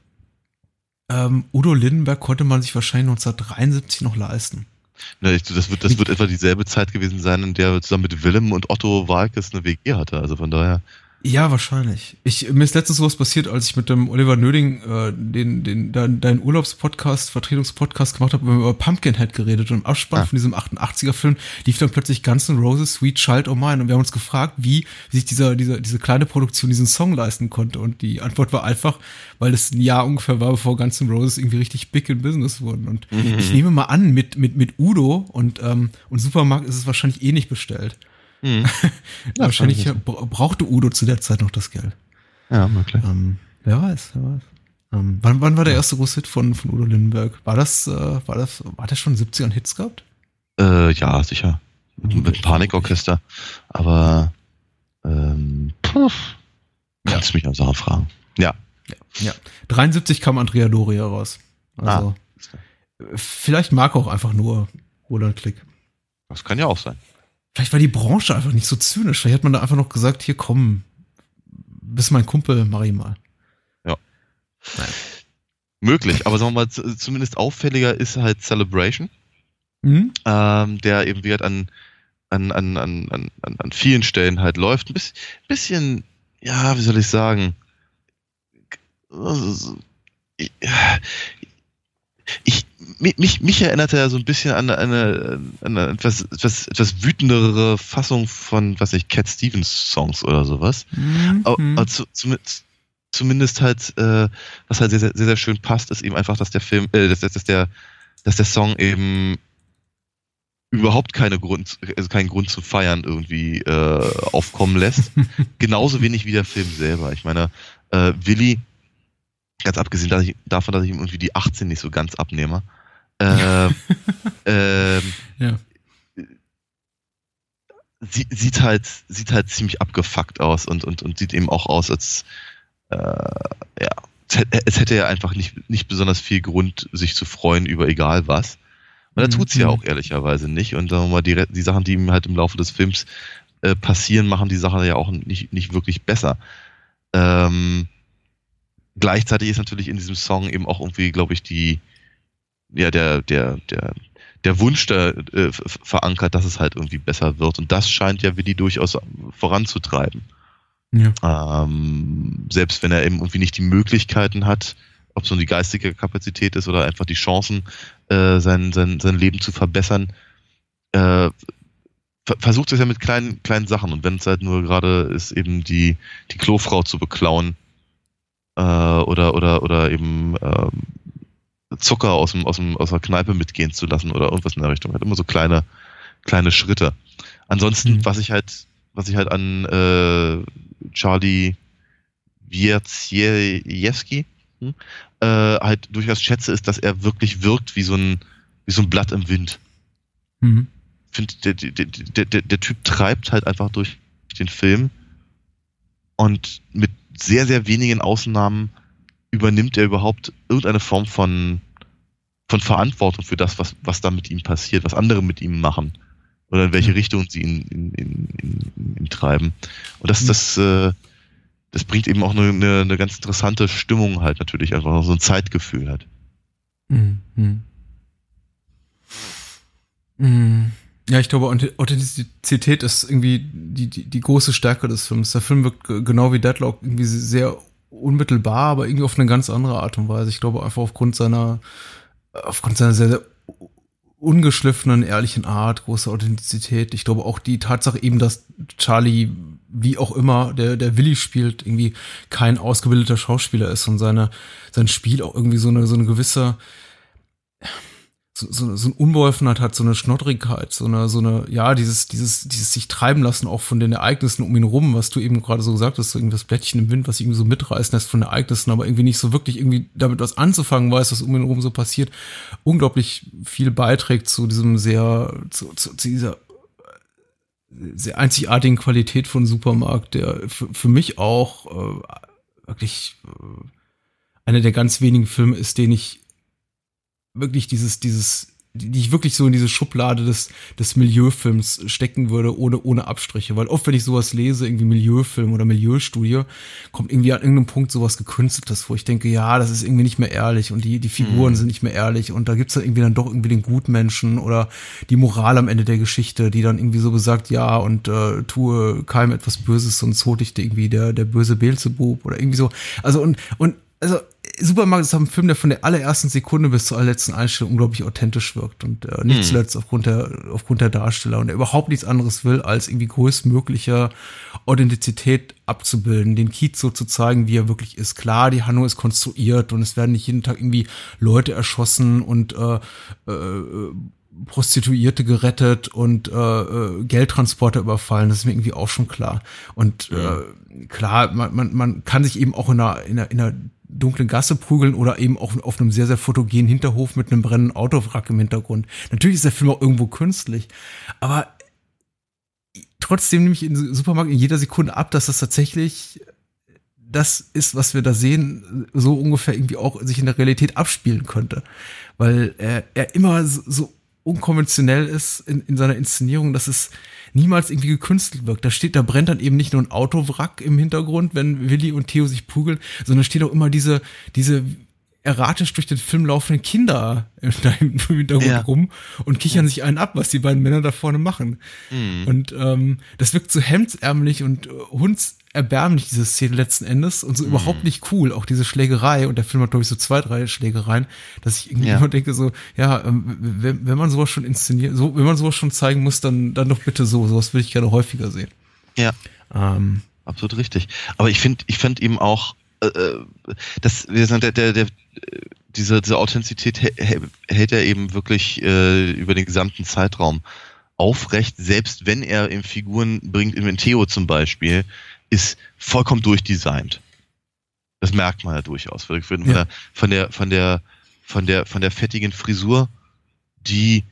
ähm, Udo Lindenberg konnte man sich wahrscheinlich 1973 noch leisten. Das wird, das wird etwa dieselbe Zeit gewesen sein, in der zusammen mit Willem und Otto Walkes eine WG hatte. Also von daher. Ja, wahrscheinlich. Ich, mir ist letztens sowas passiert, als ich mit dem Oliver Nöding äh, den, den, deinen dein Urlaubspodcast, Vertretungspodcast gemacht habe, wo wir über Pumpkinhead geredet und im Abspann ah. von diesem 88er-Film lief dann plötzlich Guns N' Roses Sweet Child O' Mine und wir haben uns gefragt, wie, wie sich dieser, dieser, diese kleine Produktion diesen Song leisten konnte und die Antwort war einfach, weil es ein Jahr ungefähr war, bevor Guns N' Roses irgendwie richtig big in Business wurden und mhm. ich nehme mal an, mit, mit, mit Udo und, ähm, und Supermarkt ist es wahrscheinlich eh nicht bestellt. Mhm. Ja, Wahrscheinlich brauchte Udo zu der Zeit noch das Geld. Ja, möglich. Ähm, wer weiß, wer weiß. Ähm, wann, wann war der erste große Hit von, von Udo Lindenberg? War das, äh, war das, war der schon 70ern Hits gehabt? Äh, ja, sicher. Mit, mit Panikorchester. Aber ähm, puff, kannst ja. mich an Sachen fragen. Ja. ja. Ja. 73 kam Andrea Doria raus. Also, ah. vielleicht mag auch einfach nur Roland Klick. Das kann ja auch sein. Vielleicht war die Branche einfach nicht so zynisch. Vielleicht hat man da einfach noch gesagt, hier komm, bist mein Kumpel, mach ich mal. Ja. Nein. Möglich, aber sagen wir mal, zumindest auffälliger ist halt Celebration, mhm. ähm, der eben wird an, an, an, an, an, an vielen Stellen halt läuft. Ein bisschen, bisschen ja, wie soll ich sagen, ich, mich, mich erinnert er so ein bisschen an eine, an eine etwas, etwas, etwas wütendere Fassung von, was ich, Cat Stevens Songs oder sowas. Mhm. Aber, aber zu, zumindest, zumindest halt, äh, was halt sehr, sehr, sehr schön passt, ist eben einfach, dass der Film, äh, dass, dass der, dass der Song eben überhaupt keine Grund, also keinen Grund zu feiern irgendwie äh, aufkommen lässt. Genauso wenig wie der Film selber. Ich meine, äh, Willi ganz abgesehen dass ich, davon, dass ich ihm irgendwie die 18 nicht so ganz abnehme. Äh, äh, ja. Sie, sieht halt sieht halt ziemlich abgefuckt aus und und und sieht eben auch aus als äh, ja es hätte ja einfach nicht nicht besonders viel Grund sich zu freuen über egal was und er tut es ja mhm. auch ehrlicherweise nicht und sagen wir mal die die Sachen die ihm halt im Laufe des Films äh, passieren machen die Sache ja auch nicht nicht wirklich besser ähm, gleichzeitig ist natürlich in diesem Song eben auch irgendwie, glaube ich, die, ja, der, der, der, der Wunsch da äh, verankert, dass es halt irgendwie besser wird. Und das scheint ja Willi durchaus voranzutreiben. Ja. Ähm, selbst wenn er eben irgendwie nicht die Möglichkeiten hat, ob es nur die geistige Kapazität ist oder einfach die Chancen, äh, sein, sein, sein Leben zu verbessern, äh, versucht es ja mit kleinen, kleinen Sachen. Und wenn es halt nur gerade ist, eben die, die Klofrau zu beklauen, äh, oder, oder, oder eben ähm, Zucker aus, dem, aus, dem, aus der Kneipe mitgehen zu lassen oder irgendwas in der Richtung. Hat immer so kleine, kleine Schritte. Ansonsten, mhm. was ich halt, was ich halt an äh, Charlie Wierziejewski hm, äh, halt durchaus schätze, ist, dass er wirklich wirkt wie so ein, wie so ein Blatt im Wind. Mhm. Find, der, der, der, der, der Typ treibt halt einfach durch den Film und mit sehr, sehr wenigen Ausnahmen übernimmt er überhaupt irgendeine Form von, von Verantwortung für das, was, was da mit ihm passiert, was andere mit ihm machen oder in welche Richtung sie ihn, in, in, in treiben. Und das, mhm. das, äh, das bringt eben auch eine, eine, eine, ganz interessante Stimmung halt natürlich, einfach so ein Zeitgefühl halt. Mhm. Mhm. Ja, ich glaube, Authentizität ist irgendwie die, die, die große Stärke des Films. Der Film wirkt genau wie Deadlock irgendwie sehr unmittelbar, aber irgendwie auf eine ganz andere Art und Weise. Ich glaube einfach aufgrund seiner, aufgrund seiner sehr, sehr ungeschliffenen, ehrlichen Art, große Authentizität. Ich glaube auch die Tatsache eben, dass Charlie, wie auch immer, der, der Willi spielt, irgendwie kein ausgebildeter Schauspieler ist und seine, sein Spiel auch irgendwie so eine, so eine gewisse, so, so, so ein Unbeholfenheit hat, so eine Schnoddrigkeit, so eine, so eine, ja, dieses, dieses, dieses sich treiben lassen auch von den Ereignissen um ihn rum, was du eben gerade so gesagt hast, so irgendwie das Blättchen im Wind, was irgendwie so mitreißen lässt von Ereignissen, aber irgendwie nicht so wirklich irgendwie damit was anzufangen weiß, was um ihn rum so passiert, unglaublich viel beiträgt zu diesem sehr, zu, zu, zu dieser sehr einzigartigen Qualität von Supermarkt, der für, für mich auch äh, wirklich äh, einer der ganz wenigen Filme ist, den ich wirklich dieses, dieses, die ich wirklich so in diese Schublade des, des Milieufilms stecken würde, ohne, ohne Abstriche. Weil oft, wenn ich sowas lese, irgendwie Milieufilm oder Milieustudie, kommt irgendwie an irgendeinem Punkt sowas Gekünsteltes, wo ich denke, ja, das ist irgendwie nicht mehr ehrlich und die, die Figuren mhm. sind nicht mehr ehrlich und da gibt's dann irgendwie dann doch irgendwie den Gutmenschen oder die Moral am Ende der Geschichte, die dann irgendwie so besagt, ja, und äh, tue keinem etwas Böses, sonst holt dich irgendwie der, der böse Beelzebub oder irgendwie so. Also und, und also Supermarkt ist ein Film, der von der allerersten Sekunde bis zur letzten Einstellung unglaublich authentisch wirkt und äh, nicht hm. zuletzt aufgrund der, aufgrund der Darsteller und er überhaupt nichts anderes will, als irgendwie größtmögliche Authentizität abzubilden, den Kiez so zu zeigen, wie er wirklich ist. Klar, die Handlung ist konstruiert und es werden nicht jeden Tag irgendwie Leute erschossen und äh, äh, Prostituierte gerettet und äh, äh, Geldtransporter überfallen, das ist mir irgendwie auch schon klar. Und äh, klar, man, man, man kann sich eben auch in einer, in einer, in einer dunklen Gasse prügeln oder eben auch auf einem sehr, sehr fotogenen Hinterhof mit einem brennenden Autowrack im Hintergrund. Natürlich ist der Film auch irgendwo künstlich, aber trotzdem nehme ich in den Supermarkt in jeder Sekunde ab, dass das tatsächlich das ist, was wir da sehen, so ungefähr irgendwie auch sich in der Realität abspielen könnte. Weil er, er immer so unkonventionell ist in, in seiner Inszenierung, dass es niemals irgendwie gekünstelt wirkt. Da steht, da brennt dann eben nicht nur ein Autowrack im Hintergrund, wenn Willi und Theo sich prügeln, sondern steht auch immer diese, diese erratisch durch den Film laufenden Kinder im Hintergrund ja. rum und kichern ja. sich einen ab, was die beiden Männer da vorne machen. Mhm. Und ähm, das wirkt so hemdsärmlich und äh, hundserbärmlich, diese Szene letzten Endes, und so mhm. überhaupt nicht cool, auch diese Schlägerei, und der Film hat, glaube ich, so zwei, drei Schlägereien, dass ich irgendwie ja. immer denke, so, ja, ähm, wenn, wenn man sowas schon inszeniert, so, wenn man sowas schon zeigen muss, dann, dann doch bitte so, sowas würde ich gerne häufiger sehen. Ja. Ähm, Absolut richtig. Aber ich finde, ich finde eben auch, äh, äh das, wir sind der, der, der diese, diese Authentizität hält er eben wirklich äh, über den gesamten Zeitraum aufrecht, selbst wenn er in Figuren bringt, in Theo zum Beispiel, ist vollkommen durchdesignt. Das merkt man ja durchaus. Von, ja. Der, von der, von der, von der, von der fettigen Frisur, die,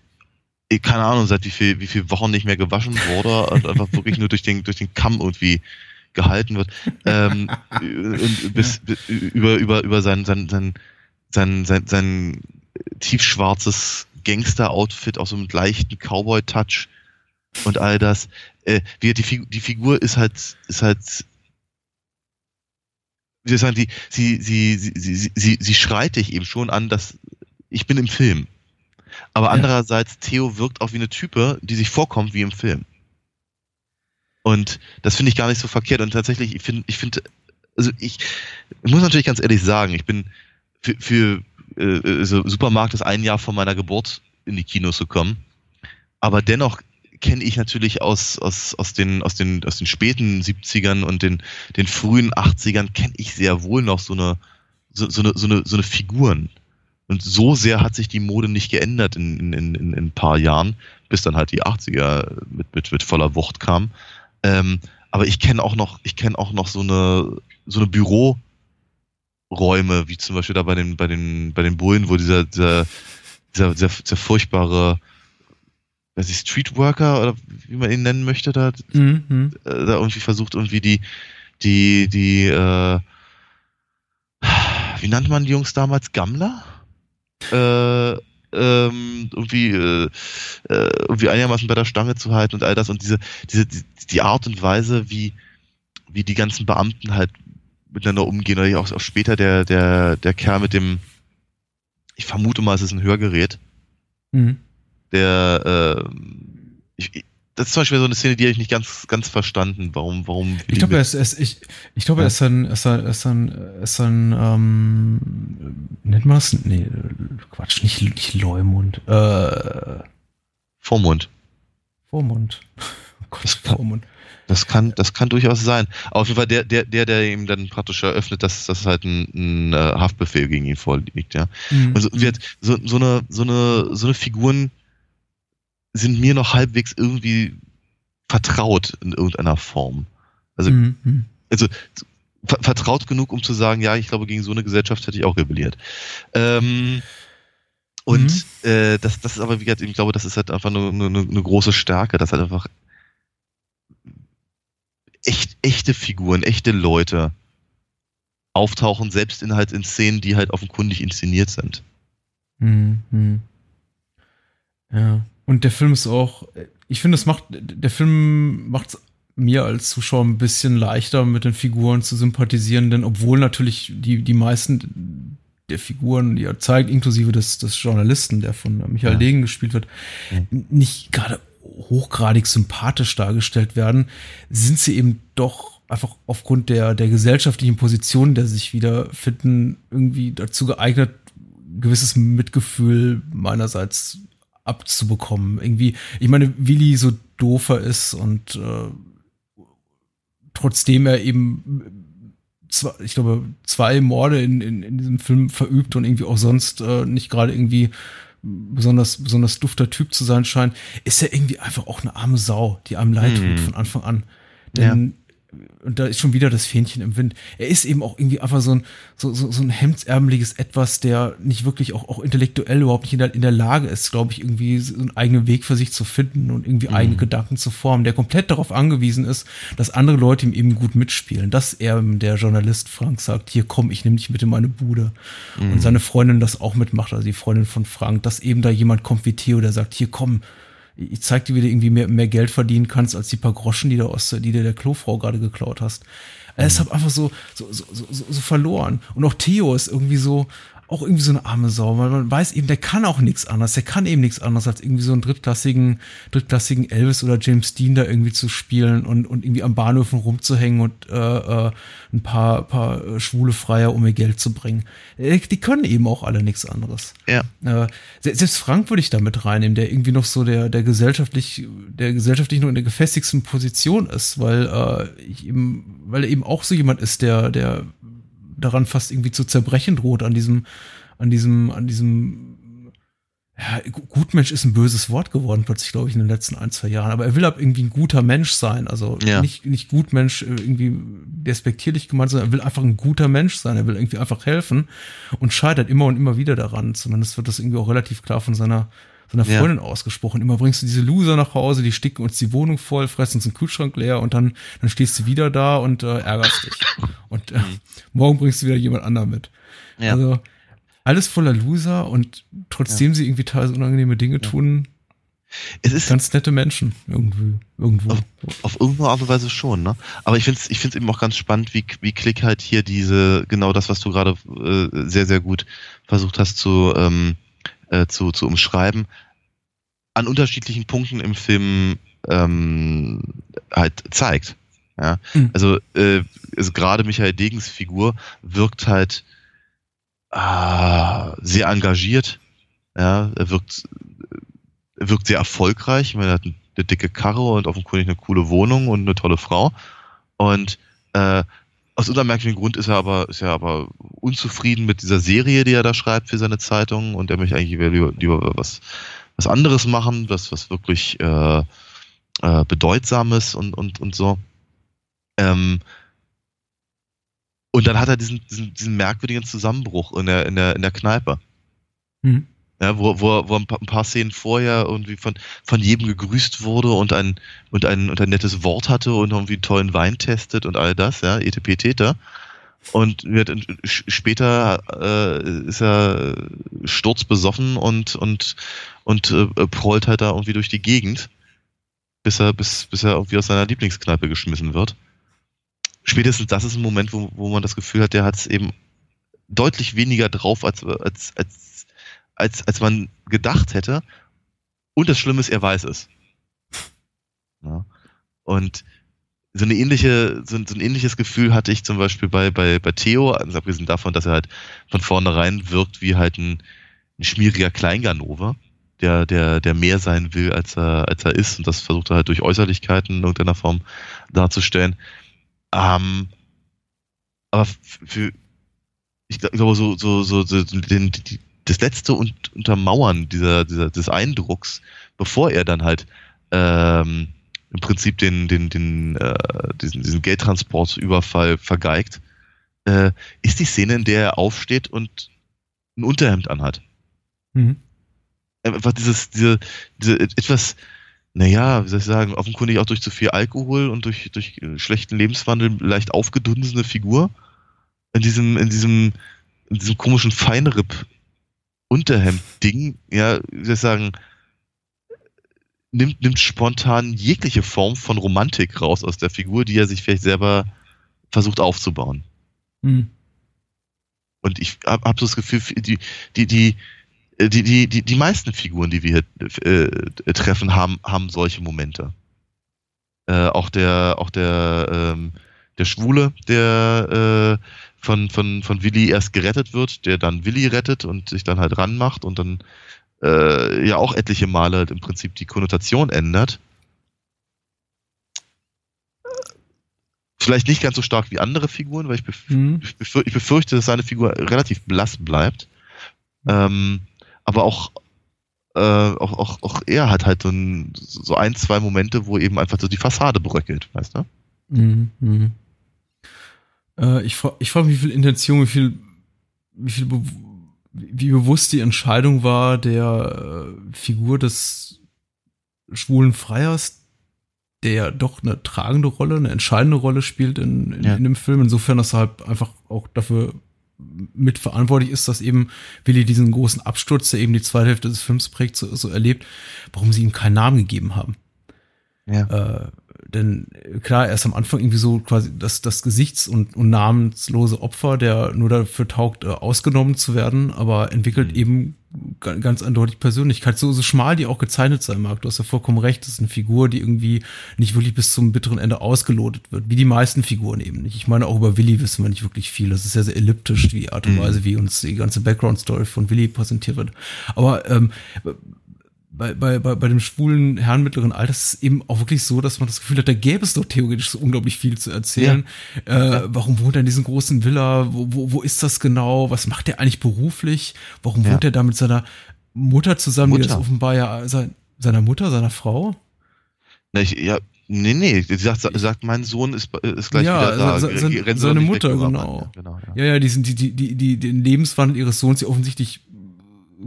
keine Ahnung, seit wie viel, wie viel Wochen nicht mehr gewaschen wurde und einfach wirklich nur durch den, durch den Kamm irgendwie gehalten wird. Ähm, und bis, bis, über, über, über sein, sein, sein, sein, sein, sein tiefschwarzes Gangster-Outfit, auch so mit leichten Cowboy-Touch und all das. Äh, wie die, Figur, die Figur ist halt, ist halt, wie soll ich sagen, die, sie, sie, sie, sie, sie, sie schreit dich eben schon an, dass ich bin im Film. Aber ja. andererseits, Theo wirkt auch wie eine Type, die sich vorkommt wie im Film. Und das finde ich gar nicht so verkehrt. Und tatsächlich, ich finde, ich finde, also ich, ich muss natürlich ganz ehrlich sagen, ich bin für, für äh, so Supermarkt ist ein Jahr vor meiner Geburt in die Kinos gekommen. Aber dennoch kenne ich natürlich aus, aus, aus, den, aus, den, aus den späten 70ern und den, den frühen 80ern kenne ich sehr wohl noch so eine, so, so, eine, so, eine, so eine Figuren. Und so sehr hat sich die Mode nicht geändert in, in, in, in ein paar Jahren, bis dann halt die 80er mit, mit, mit voller Wucht kam. Ähm, aber ich kenne auch noch, ich kenne auch noch so eine, so eine Büro, Räume, wie zum Beispiel da bei den, bei den, bei den Bullen, wo dieser, dieser, dieser, dieser, dieser furchtbare, weiß ich, Streetworker oder wie man ihn nennen möchte, da, mhm. äh, da irgendwie versucht, irgendwie die, die, die, äh, wie nannte man die Jungs damals? Gammler? Äh, ähm, irgendwie, äh, äh, irgendwie einigermaßen bei der Stange zu halten und all das und diese, diese, die, die Art und Weise, wie, wie die ganzen Beamten halt miteinander umgehen oder auch, auch später der, der, der Kerl mit dem, ich vermute mal, es ist ein Hörgerät, mhm. Der, äh, ich, das ist zum Beispiel so eine Szene, die habe ich nicht ganz, ganz verstanden. Warum, warum? Ich glaube, er ist, ist, ich, ich glaube, er ist ein, ist ein, ist ein, ist ein, ähm, nennt man das? Nee, Quatsch, nicht, nicht Leumund, äh, Vormund. Vormund. Oh Gott, Vormund. Das kann, das kann durchaus sein. Auf jeden Fall der, der, der, der ihm dann praktisch eröffnet, dass, dass halt ein, ein äh, Haftbefehl gegen ihn vorliegt, ja. Mhm. Also wird so, so eine, so eine, so eine Figuren sind mir noch halbwegs irgendwie vertraut in irgendeiner Form. Also, mhm. mhm. also vertraut genug, um zu sagen, ja, ich glaube, gegen so eine Gesellschaft hätte ich auch rebelliert. Ähm, und mhm. äh, das, das ist aber, wie gesagt, ich glaube, das ist halt einfach eine, eine, eine große Stärke, dass halt einfach echt, echte Figuren, echte Leute auftauchen, selbst in halt in Szenen, die halt offenkundig inszeniert sind. Mhm. Ja. Und der Film ist auch, ich finde, es macht, der Film macht es mir als Zuschauer ein bisschen leichter, mit den Figuren zu sympathisieren, denn obwohl natürlich die, die meisten der Figuren, die er zeigt, inklusive des, des Journalisten, der von Michael ja. Degen gespielt wird, ja. nicht gerade hochgradig sympathisch dargestellt werden, sind sie eben doch einfach aufgrund der, der gesellschaftlichen Position, der sich wiederfinden, irgendwie dazu geeignet, gewisses Mitgefühl meinerseits abzubekommen. Irgendwie, ich meine, Willi so doof er ist und äh, trotzdem er eben zwei, ich glaube, zwei Morde in, in, in diesem Film verübt und irgendwie auch sonst äh, nicht gerade irgendwie besonders, besonders dufter Typ zu sein scheint, ist er irgendwie einfach auch eine arme Sau, die einem leid tut mhm. von Anfang an. Denn ja und da ist schon wieder das Fähnchen im Wind. Er ist eben auch irgendwie einfach so ein, so, so, so ein hemdsärmeliges Etwas, der nicht wirklich auch, auch intellektuell überhaupt nicht in der, in der Lage ist, glaube ich, irgendwie so einen eigenen Weg für sich zu finden und irgendwie mhm. eigene Gedanken zu formen, der komplett darauf angewiesen ist, dass andere Leute ihm eben gut mitspielen. Dass er, der Journalist Frank, sagt, hier komm, ich nehme dich mit in meine Bude. Mhm. Und seine Freundin das auch mitmacht, also die Freundin von Frank, dass eben da jemand kommt wie Theo, der sagt, hier komm, ich zeig dir, wie du irgendwie mehr, mehr Geld verdienen kannst, als die paar Groschen, die du aus, die dir der Klofrau gerade geklaut hast. Er ist halt einfach so, so, so, so, so verloren. Und auch Theo ist irgendwie so, auch irgendwie so eine arme Sau, weil man weiß eben, der kann auch nichts anderes. Der kann eben nichts anderes, als irgendwie so einen drittklassigen, drittklassigen Elvis oder James Dean da irgendwie zu spielen und, und irgendwie am Bahnhöfen rumzuhängen und äh, äh, ein paar, paar äh, schwule Freier, um ihr Geld zu bringen. Äh, die können eben auch alle nichts anderes. Ja. Äh, selbst Frank würde ich damit reinnehmen, der irgendwie noch so der, der gesellschaftlich, der gesellschaftlich nur in der gefestigsten Position ist, weil äh, ich eben, weil er eben auch so jemand ist, der, der daran fast irgendwie zu zerbrechen droht, an diesem, an diesem, an diesem, ja, Gutmensch ist ein böses Wort geworden, plötzlich, glaube ich, in den letzten ein, zwei Jahren. Aber er will ab irgendwie ein guter Mensch sein. Also ja. nicht, nicht Gutmensch äh, irgendwie despektierlich gemeint, sondern er will einfach ein guter Mensch sein. Er will irgendwie einfach helfen und scheitert immer und immer wieder daran. Zumindest wird das irgendwie auch relativ klar von seiner, seiner Freundin ja. ausgesprochen. Immer bringst du diese Loser nach Hause, die sticken uns die Wohnung voll, fressen uns den Kühlschrank leer und dann, dann stehst du wieder da und äh, ärgerst dich. Und äh, mhm. morgen bringst du wieder jemand anderen mit. Ja. Also, alles voller Loser und trotzdem ja. sie irgendwie teilweise unangenehme Dinge tun. Es ist ganz nette Menschen irgendwie irgendwo. Auf, auf irgendeine Art und Weise schon, ne? Aber ich finde es ich find's eben auch ganz spannend, wie, wie Klick halt hier diese, genau das, was du gerade äh, sehr, sehr gut versucht hast zu, ähm, äh, zu, zu umschreiben, an unterschiedlichen Punkten im Film ähm, halt zeigt. Ja? Mhm. Also, äh, also gerade Michael Degens Figur wirkt halt ah, sehr engagiert. Ja, er wirkt, wirkt sehr erfolgreich. Ich meine, er hat eine dicke Karre und offenkundig eine coole Wohnung und eine tolle Frau. Und äh, aus unermerklichem Grund ist er aber, ist er aber unzufrieden mit dieser Serie, die er da schreibt für seine Zeitung und er möchte eigentlich lieber, lieber was, was anderes machen, was, was wirklich äh, äh, Bedeutsames und, und, und so. Ähm, und dann hat er diesen, diesen, diesen merkwürdigen Zusammenbruch in der, in der, in der Kneipe. Mhm. Ja, wo, wo, wo ein paar, Szenen vorher irgendwie von, von jedem gegrüßt wurde und ein, und, ein, und ein nettes Wort hatte und irgendwie einen tollen Wein testet und all das, ja, etp Täter. Und wird, später äh, ist er sturzbesoffen und, und, und äh, prollt halt da irgendwie durch die Gegend, bis er, bis, bis er irgendwie aus seiner Lieblingskneipe geschmissen wird spätestens das ist ein Moment, wo, wo man das Gefühl hat, der hat es eben deutlich weniger drauf, als, als, als, als, als man gedacht hätte. Und das Schlimme ist, er weiß es. Ja. Und so eine ähnliche, so, so, ein ähnliches Gefühl hatte ich zum Beispiel bei, bei, bei Theo, also abgesehen davon, dass er halt von vornherein wirkt wie halt ein, ein schmieriger Kleinganove, der, der, der mehr sein will, als er, als er ist. Und das versucht er halt durch Äußerlichkeiten in irgendeiner Form darzustellen. Ähm, aber für, ich glaube, so, so, so, so den, das letzte Untermauern dieser, dieser, des Eindrucks, bevor er dann halt ähm, im Prinzip den, den, den, äh, diesen, diesen Geldtransportüberfall vergeigt, äh, ist die Szene, in der er aufsteht und ein Unterhemd anhat. Mhm. Einfach dieses, diese, diese etwas naja, wie soll ich sagen, offenkundig auch durch zu viel Alkohol und durch, durch äh, schlechten Lebenswandel leicht aufgedunsene Figur. In diesem, in diesem, in diesem komischen Feinripp Unterhemd-Ding, ja, wie soll ich sagen, nimmt, nimmt spontan jegliche Form von Romantik raus aus der Figur, die er sich vielleicht selber versucht aufzubauen. Mhm. Und ich habe hab so das Gefühl, die, die, die, äh, die, die, die, die meisten Figuren, die wir hier äh, treffen, haben, haben solche Momente. Äh, auch der, auch der, ähm, der Schwule, der äh, von, von, von Willi erst gerettet wird, der dann Willi rettet und sich dann halt ranmacht und dann äh, ja auch etliche Male halt im Prinzip die Konnotation ändert. Vielleicht nicht ganz so stark wie andere Figuren, weil ich, bef mhm. ich, befürchte, dass seine Figur relativ blass bleibt. Ähm, aber auch, äh, auch, auch, auch er hat halt so ein, so ein, zwei Momente, wo eben einfach so die Fassade bröckelt, weißt du? Mhm, mh. Äh, ich frage ich frag, wie viel Intention, wie viel, wie viel, be wie bewusst die Entscheidung war, der äh, Figur des schwulen Freiers, der doch eine tragende Rolle, eine entscheidende Rolle spielt in, in, ja. in dem Film. Insofern, dass er halt einfach auch dafür mitverantwortlich ist, dass eben Willi diesen großen Absturz, der eben die zweite Hälfte des Films prägt, so, so erlebt, warum sie ihm keinen Namen gegeben haben. Ja. Äh, denn klar, er ist am Anfang irgendwie so quasi das, das Gesichts- und, und namenslose Opfer, der nur dafür taugt, äh, ausgenommen zu werden, aber entwickelt mhm. eben ganz eindeutig Persönlichkeit. So, so schmal die auch gezeichnet sein mag. Du hast ja vollkommen recht. Das ist eine Figur, die irgendwie nicht wirklich bis zum bitteren Ende ausgelotet wird. Wie die meisten Figuren eben nicht. Ich meine, auch über Willi wissen wir nicht wirklich viel. Das ist sehr, sehr elliptisch, die Art und mhm. Weise, wie uns die ganze Background-Story von Willi präsentiert wird. Aber ähm, bei, bei, bei, bei dem schwulen Herrn mittleren Alters ist es eben auch wirklich so, dass man das Gefühl hat, da gäbe es doch theoretisch so unglaublich viel zu erzählen. Ja. Äh, warum wohnt er in diesem großen Villa? Wo, wo, wo ist das genau? Was macht er eigentlich beruflich? Warum ja. wohnt er da mit seiner Mutter zusammen, Mutter. die das offenbar ja sein, seiner Mutter, seiner Frau. Na, ich, ja, nee, nee, sie sagt, sagt, mein Sohn ist, ist gleich Ja, wieder da. se- se- Rennt sie seine Mutter, weg, genau. Ja, genau ja. Ja, ja, die sind die, die, die, die den Lebenswandel ihres Sohns ja offensichtlich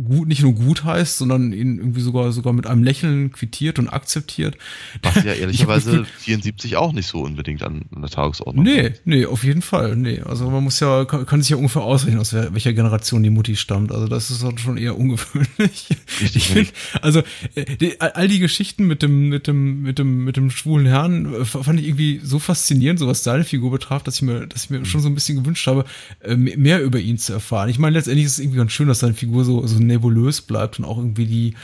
gut, nicht nur gut heißt, sondern ihn irgendwie sogar, sogar mit einem Lächeln quittiert und akzeptiert. Was ja ehrlicherweise Gefühl- 74 auch nicht so unbedingt an, an der Tagesordnung Nee, nee, auf jeden Fall. Nee. Also man muss ja, kann, kann sich ja ungefähr ausrechnen, aus welcher Generation die Mutti stammt. Also das ist halt schon eher ungewöhnlich. Richtig, Ich finde, also äh, die, all die Geschichten mit dem, mit dem, mit dem, mit dem schwulen Herrn äh, fand ich irgendwie so faszinierend, so was seine Figur betraf, dass ich mir, dass ich mir schon so ein bisschen gewünscht habe, äh, mehr über ihn zu erfahren. Ich meine, letztendlich ist es irgendwie ganz schön, dass seine Figur so, so nebulös bleibt und auch irgendwie die,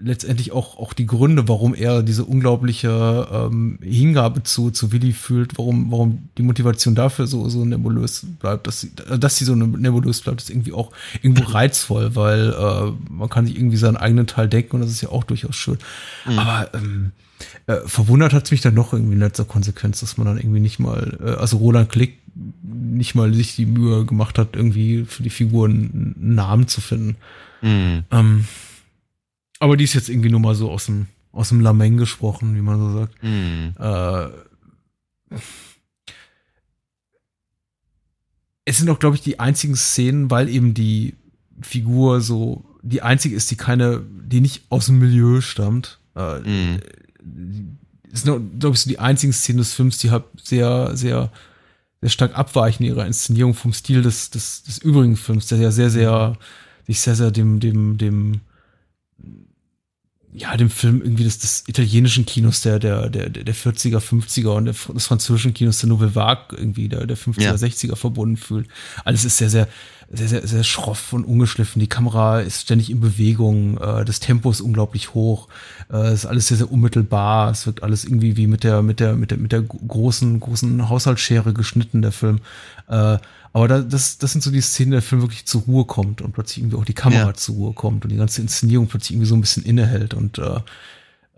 letztendlich auch, auch die Gründe, warum er diese unglaubliche ähm, Hingabe zu, zu Willi fühlt, warum, warum die Motivation dafür so, so nebulös bleibt, dass sie, dass sie so nebulös bleibt, ist irgendwie auch irgendwo reizvoll, weil äh, man kann sich irgendwie seinen eigenen Teil denken und das ist ja auch durchaus schön. Aber ähm, äh, verwundert hat es mich dann noch irgendwie in letzter Konsequenz, dass man dann irgendwie nicht mal, äh, also Roland Klick nicht mal sich die Mühe gemacht hat, irgendwie für die Figuren einen Namen zu finden. Hm. Ähm, aber die ist jetzt irgendwie nur mal so aus dem, aus dem Lameng gesprochen, wie man so sagt. Hm. Äh, es sind auch, glaube ich, die einzigen Szenen, weil eben die Figur so die einzige ist, die keine, die nicht aus dem Milieu stammt. Äh, Hm. es sind, glaube ich, so die einzigen Szenen des Films, die halt sehr, sehr, sehr stark abweichen in ihrer Inszenierung vom Stil des, des, des übrigen Films, der ja sehr, sehr, sich sehr, sehr dem, dem, dem, ja, dem Film irgendwie des, des italienischen Kinos der, der, der, der 40er, 50er und des französischen Kinos der Nouvelle Vague irgendwie der, der 50er, Ja. 60er verbunden fühlt. Alles ist sehr, sehr, sehr, sehr, sehr schroff und ungeschliffen. Die Kamera ist ständig in Bewegung, äh, das Tempo ist unglaublich hoch, äh, es ist alles sehr, sehr unmittelbar. Es wirkt alles irgendwie wie mit der, mit der, mit der, mit der großen, großen Haushaltsschere geschnitten, der Film. Äh, aber da, das, das sind so die Szenen, der Film wirklich zur Ruhe kommt und plötzlich irgendwie auch die Kamera Ja. zur Ruhe kommt und die ganze Inszenierung plötzlich irgendwie so ein bisschen innehält und äh,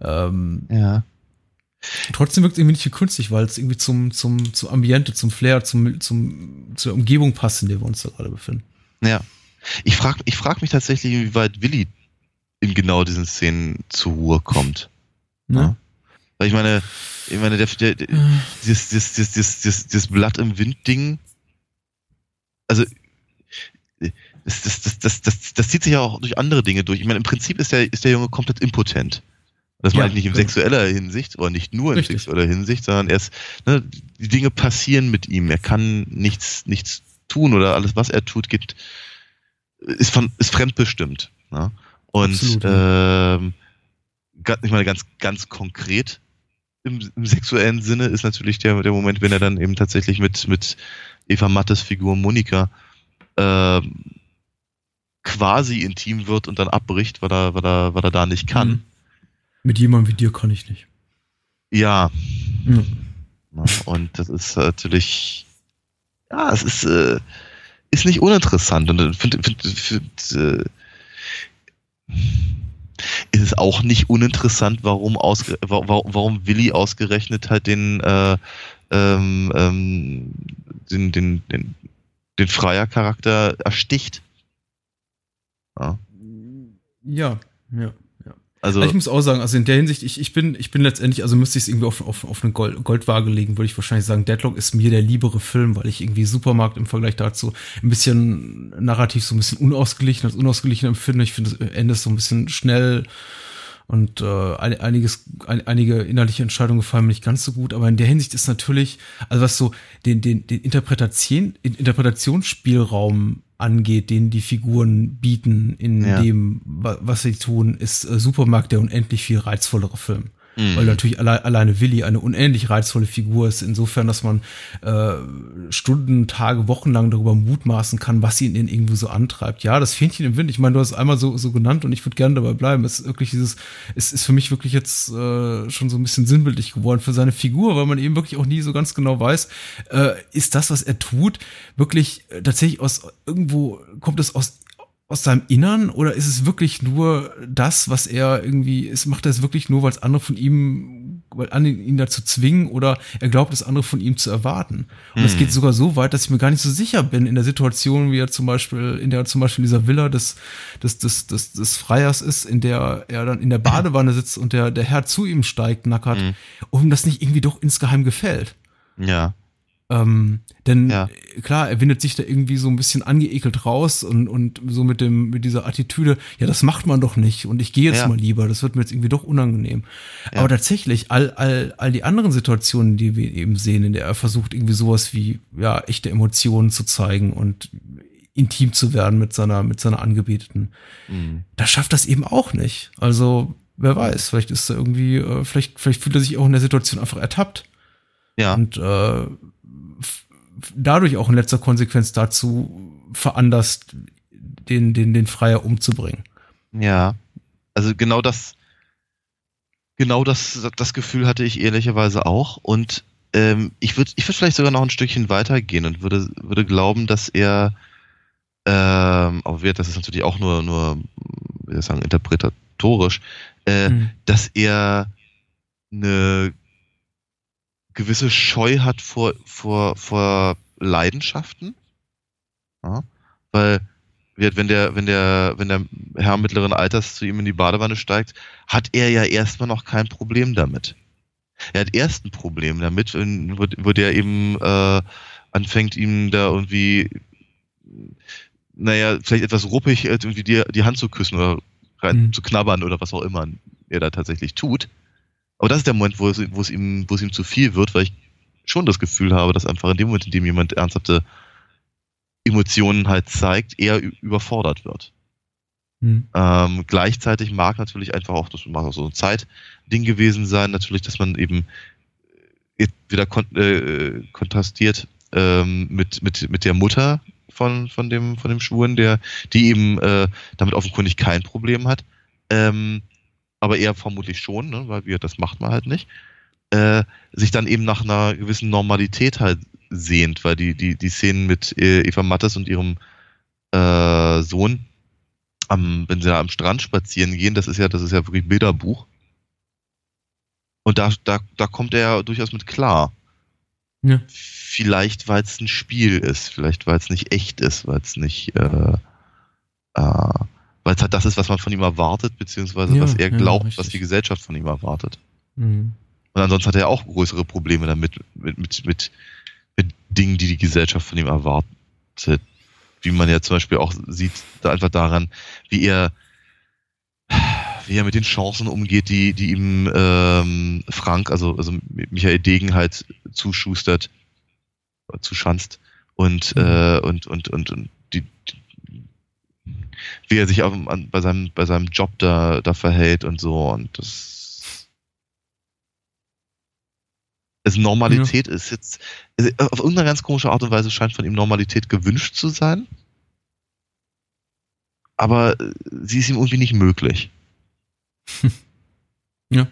ähm, Ja. Trotzdem wirkt es irgendwie nicht wie künstlich, weil es irgendwie zum, zum, zum Ambiente, zum Flair, zum, zum, zur Umgebung passt, in der wir uns da gerade befinden. Ja. Ich frage ich frag mich tatsächlich, inwieweit Willi in genau diesen Szenen zur Ruhe kommt. Ne? Ja. Weil ich meine, ich meine, der, der, der, dieses, dieses, dieses, dieses, dieses, dieses Blatt im Wind-Ding, also das, das, das, das, das, das zieht sich ja auch durch andere Dinge durch. Ich meine, im Prinzip ist der, ist der Junge komplett impotent. Das Ja, meine ich nicht in genau. sexueller Hinsicht oder nicht nur in Richtig. sexueller Hinsicht, sondern er ist, ne, die Dinge passieren mit ihm. Er kann nichts, nichts tun oder alles, was er tut, geht, ist von, ist fremdbestimmt. Ne? Und Absolut, ähm, ich meine, ganz, ganz konkret im, im sexuellen Sinne ist natürlich der, der Moment, wenn er dann eben tatsächlich mit, mit Eva Mattes Figur Monika ähm, quasi intim wird und dann abbricht, weil er, weil er, weil er da nicht kann. Mhm. Mit jemandem wie dir kann ich nicht. Ja. Ne? Und das ist natürlich, ja, es ist, äh, ist nicht uninteressant. Und ich finde, find, find, äh, ist es auch nicht uninteressant, warum, ausge wa- wa- warum Willi ausgerechnet halt den, äh, ähm, ähm, den, den, den, den Freier-Charakter ersticht. Ja. Ja, ja. Also, ich muss auch sagen, also in der Hinsicht, ich, ich bin, ich bin letztendlich, also müsste ich es irgendwie auf, auf, auf eine Gold, Goldwaage legen, würde ich wahrscheinlich sagen, Deadlock ist mir der liebere Film, weil ich irgendwie Supermarkt im Vergleich dazu ein bisschen narrativ so ein bisschen unausgeglichen, als unausgeglichen empfinde. Ich finde das Ende ist so ein bisschen schnell und äh, ein- einiges, ein, einige innerliche Entscheidungen gefallen mir nicht ganz so gut, aber in der Hinsicht ist natürlich, also was so den, den, den Interpretation, Interpretationsspielraum angeht, den die Figuren bieten in Ja. dem, wa- was sie tun, ist äh, Supermarkt der unendlich viel reizvollere Film. Mh. Weil natürlich alle, alleine Willi eine unendlich reizvolle Figur ist, insofern, dass man äh, Stunden, Tage, Wochen lang darüber mutmaßen kann, was ihn in irgendwie so antreibt. Ja, das Fähnchen im Wind, ich meine, du hast es einmal so, so genannt und ich würde gerne dabei bleiben. Es ist wirklich dieses, es ist für mich wirklich jetzt äh, schon so ein bisschen sinnbildlich geworden für seine Figur, weil man eben wirklich auch nie so ganz genau weiß, äh, ist das, was er tut, wirklich äh, tatsächlich aus irgendwo, kommt es aus aus seinem Innern oder ist es wirklich nur das, was er irgendwie ist, macht er es wirklich nur, weil es andere von ihm an ihn dazu zwingen oder er glaubt, das andere von ihm zu erwarten. Und es hm. geht sogar so weit, dass ich mir gar nicht so sicher bin in der Situation, wie er zum Beispiel, in der zum Beispiel dieser Villa des, des, des, des, des Freiers ist, in der er dann in der Badewanne sitzt und der, der Herr zu ihm steigt, nackert, mhm. um das nicht irgendwie doch insgeheim gefällt. Ja. Ähm, denn ja. klar, er windet sich da irgendwie so ein bisschen angeekelt raus und, und so mit dem, mit dieser Attitüde, ja, das macht man doch nicht und ich gehe jetzt ja. mal lieber, das wird mir jetzt irgendwie doch unangenehm. Ja. Aber tatsächlich, all, all, all die anderen Situationen, die wir eben sehen, in der er versucht, irgendwie sowas wie, ja, echte Emotionen zu zeigen und intim zu werden mit seiner, mit seiner Angebeteten, mhm. da schafft das eben auch nicht. Also, wer weiß, vielleicht ist er irgendwie, äh, vielleicht, vielleicht fühlt er sich auch in der Situation einfach ertappt. Ja. Und äh, dadurch auch in letzter Konsequenz dazu veranlasst, den, den, den Freier umzubringen. Ja, also genau das, genau das, das Gefühl hatte ich ehrlicherweise auch. Und ähm, ich würde ich würd vielleicht sogar noch ein Stückchen weitergehen und würde, würde glauben, dass er, ähm, aber wird, das ist natürlich auch nur, nur, wie soll ich sagen, interpretatorisch, äh, mhm. dass er eine gewisse Scheu hat vor, vor, vor Leidenschaften. Ja, weil wenn der, wenn der, wenn der Herr mittleren Alters zu ihm in die Badewanne steigt, hat er ja erstmal noch kein Problem damit. Er hat erst ein Problem damit, wo, wo der eben äh, anfängt, ihm da irgendwie, naja, vielleicht etwas ruppig äh, irgendwie die, die Hand zu küssen oder rein mhm. zu knabbern oder was auch immer er da tatsächlich tut. Aber das ist der Moment, wo es, wo es, ihm, wo es ihm zu viel wird, weil ich schon das Gefühl habe, dass einfach in dem Moment, in dem jemand ernsthafte Emotionen halt zeigt, er überfordert wird. Mhm. Ähm, gleichzeitig mag natürlich einfach auch, das mag auch so ein Zeitding gewesen sein, natürlich, dass man eben wieder kon äh, kontrastiert ähm, mit, mit, mit der Mutter von, von, dem, von dem Schwuren, der, die eben äh, damit offenkundig kein Problem hat. Ähm, aber er vermutlich schon, ne, weil wir, das macht man halt nicht, äh, sich dann eben nach einer gewissen Normalität halt sehnt, weil die, die, die Szenen mit äh, Eva Mattes und ihrem äh, Sohn, am, wenn sie da am Strand spazieren gehen, das ist ja, das ist ja wirklich Bilderbuch. Und da, da, da kommt er ja durchaus mit klar. Ja. Vielleicht, weil es ein Spiel ist, vielleicht, weil es nicht echt ist, weil es nicht äh, äh, weil es halt das ist, was man von ihm erwartet, beziehungsweise ja, was er glaubt, ja, was die Gesellschaft von ihm erwartet. Mhm. Und ansonsten hat er auch größere Probleme damit, mit, mit, mit, mit Dingen, die die Gesellschaft von ihm erwartet. Wie man ja zum Beispiel auch sieht, da einfach daran, wie er, wie er mit den Chancen umgeht, die, die ihm ähm, Frank, also, also Michael Degen halt zuschustert, zuschanzt und, mhm. äh, und, und, und, und die, wie er sich an, bei, seinem, bei seinem Job da, da verhält und so. Und das. Also Normalität ja. ist jetzt. Auf irgendeine ganz komische Art und Weise scheint von ihm Normalität gewünscht zu sein. Aber äh, sie ist ihm irgendwie nicht möglich. Ja.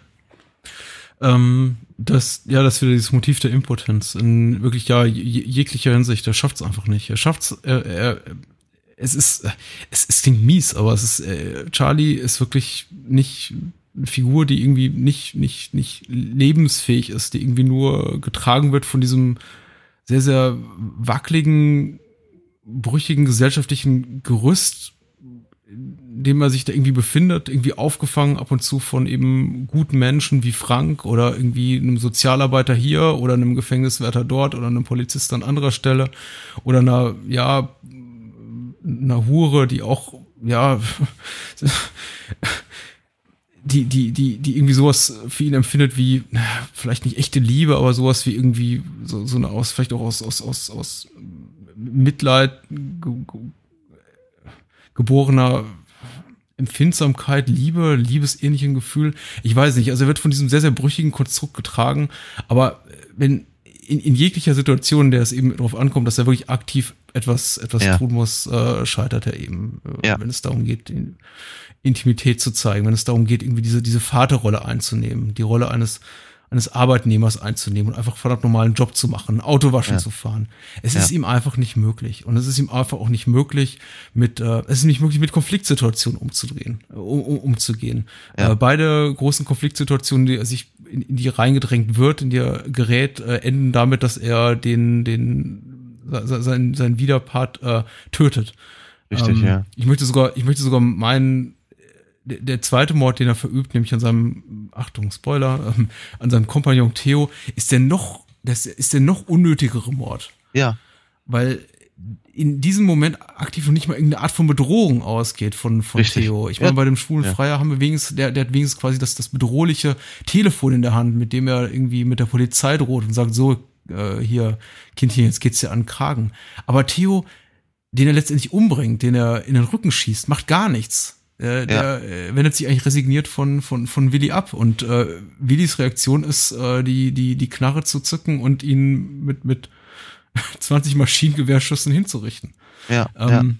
Ähm, das, ja, das ist wieder dieses Motiv der Impotenz. In wirklich, ja, jeglicher Hinsicht. Er schafft es einfach nicht. Er schafft es, er, er, es ist, es, es klingt mies, aber es ist, äh, Charlie ist wirklich nicht eine Figur, die irgendwie nicht, nicht, nicht lebensfähig ist, die irgendwie nur getragen wird von diesem sehr, sehr wackeligen, brüchigen gesellschaftlichen Gerüst, in dem er sich da irgendwie befindet, irgendwie aufgefangen ab und zu von eben guten Menschen wie Frank oder irgendwie einem Sozialarbeiter hier oder einem Gefängniswärter dort oder einem Polizist an anderer Stelle oder einer, ja, einer Hure, die auch, ja, die, die, die, die irgendwie sowas für ihn empfindet wie, vielleicht nicht echte Liebe, aber sowas wie irgendwie, so, so eine aus, vielleicht auch aus, aus, aus, aus Mitleid ge, ge, geborener Empfindsamkeit, Liebe, liebesähnlichen Gefühl. Ich weiß nicht, also er wird von diesem sehr, sehr brüchigen Konstrukt getragen, aber wenn in, in jeglicher Situation, der es eben darauf ankommt, dass er wirklich aktiv etwas, etwas ja. tun muss, äh, scheitert er eben. Äh, ja. Wenn es darum geht, Intimität zu zeigen, wenn es darum geht, irgendwie diese, diese Vaterrolle einzunehmen, die Rolle eines, eines Arbeitnehmers einzunehmen und einfach verdammt normalen Job zu machen, Autowaschen Ja. zu fahren. Es Ja. ist ihm einfach nicht möglich. Und es ist ihm einfach auch nicht möglich, mit, äh, es ist nicht möglich, mit Konfliktsituationen umzudrehen, äh, um, um, umzugehen. Ja. Äh, beide großen Konfliktsituationen, die er sich in, in die reingedrängt wird, in die er gerät, äh, enden damit, dass er den, den, se- sein, seinen Widerpart äh, tötet. Richtig, Ähm, ja. Ich möchte sogar, ich möchte sogar meinen, der, der zweite Mord, den er verübt, nämlich an seinem, Achtung, Spoiler, ähm, an seinem Kompagnon Theo, ist der noch, das ist der noch unnötigere Mord. Ja, Weil in diesem Moment aktiv noch nicht mal irgendeine Art von Bedrohung ausgeht von, von Richtig. Theo. Ich meine, Ja. bei dem schwulen Ja. Freier haben wir wenigstens, der, der hat wenigstens quasi das, das bedrohliche Telefon in der Hand, mit dem er irgendwie mit der Polizei droht und sagt, so, äh, hier, Kindchen, jetzt geht's dir an den Kragen. Aber Theo, den er letztendlich umbringt, den er in den Rücken schießt, macht gar nichts. Äh, der äh, wendet sich eigentlich resigniert von, von, von Willi ab. Und äh, Willis Reaktion ist, äh, die, die, die Knarre zu zücken und ihn mit, mit 20 Maschinengewehrschüssen hinzurichten. ja, ja. Ähm,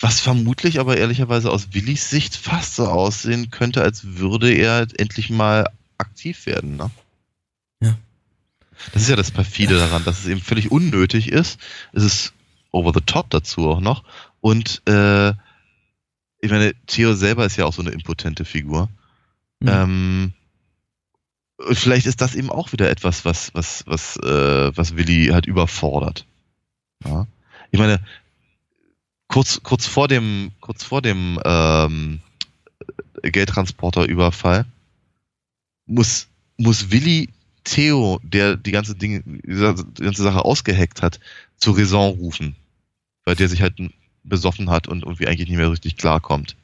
Was vermutlich aber ehrlicherweise aus Willis Sicht fast so aussehen könnte, als würde er endlich mal aktiv werden. Ne? Das ist ja das perfide daran, dass es eben völlig unnötig ist. Es ist over the top dazu auch noch. Und äh, ich meine, Theo selber ist ja auch so eine impotente Figur. Mhm. Ähm, vielleicht ist das eben auch wieder etwas, was, was, was, äh, was Willi halt überfordert. Ja. Ich meine, kurz, kurz vor dem, kurz vor dem ähm, Geldtransporterüberfall muss, muss Willi Theo, der die ganze Dinge, die ganze Sache ausgeheckt hat, zur Raison rufen. Weil der sich halt besoffen hat und irgendwie eigentlich nicht mehr richtig klarkommt.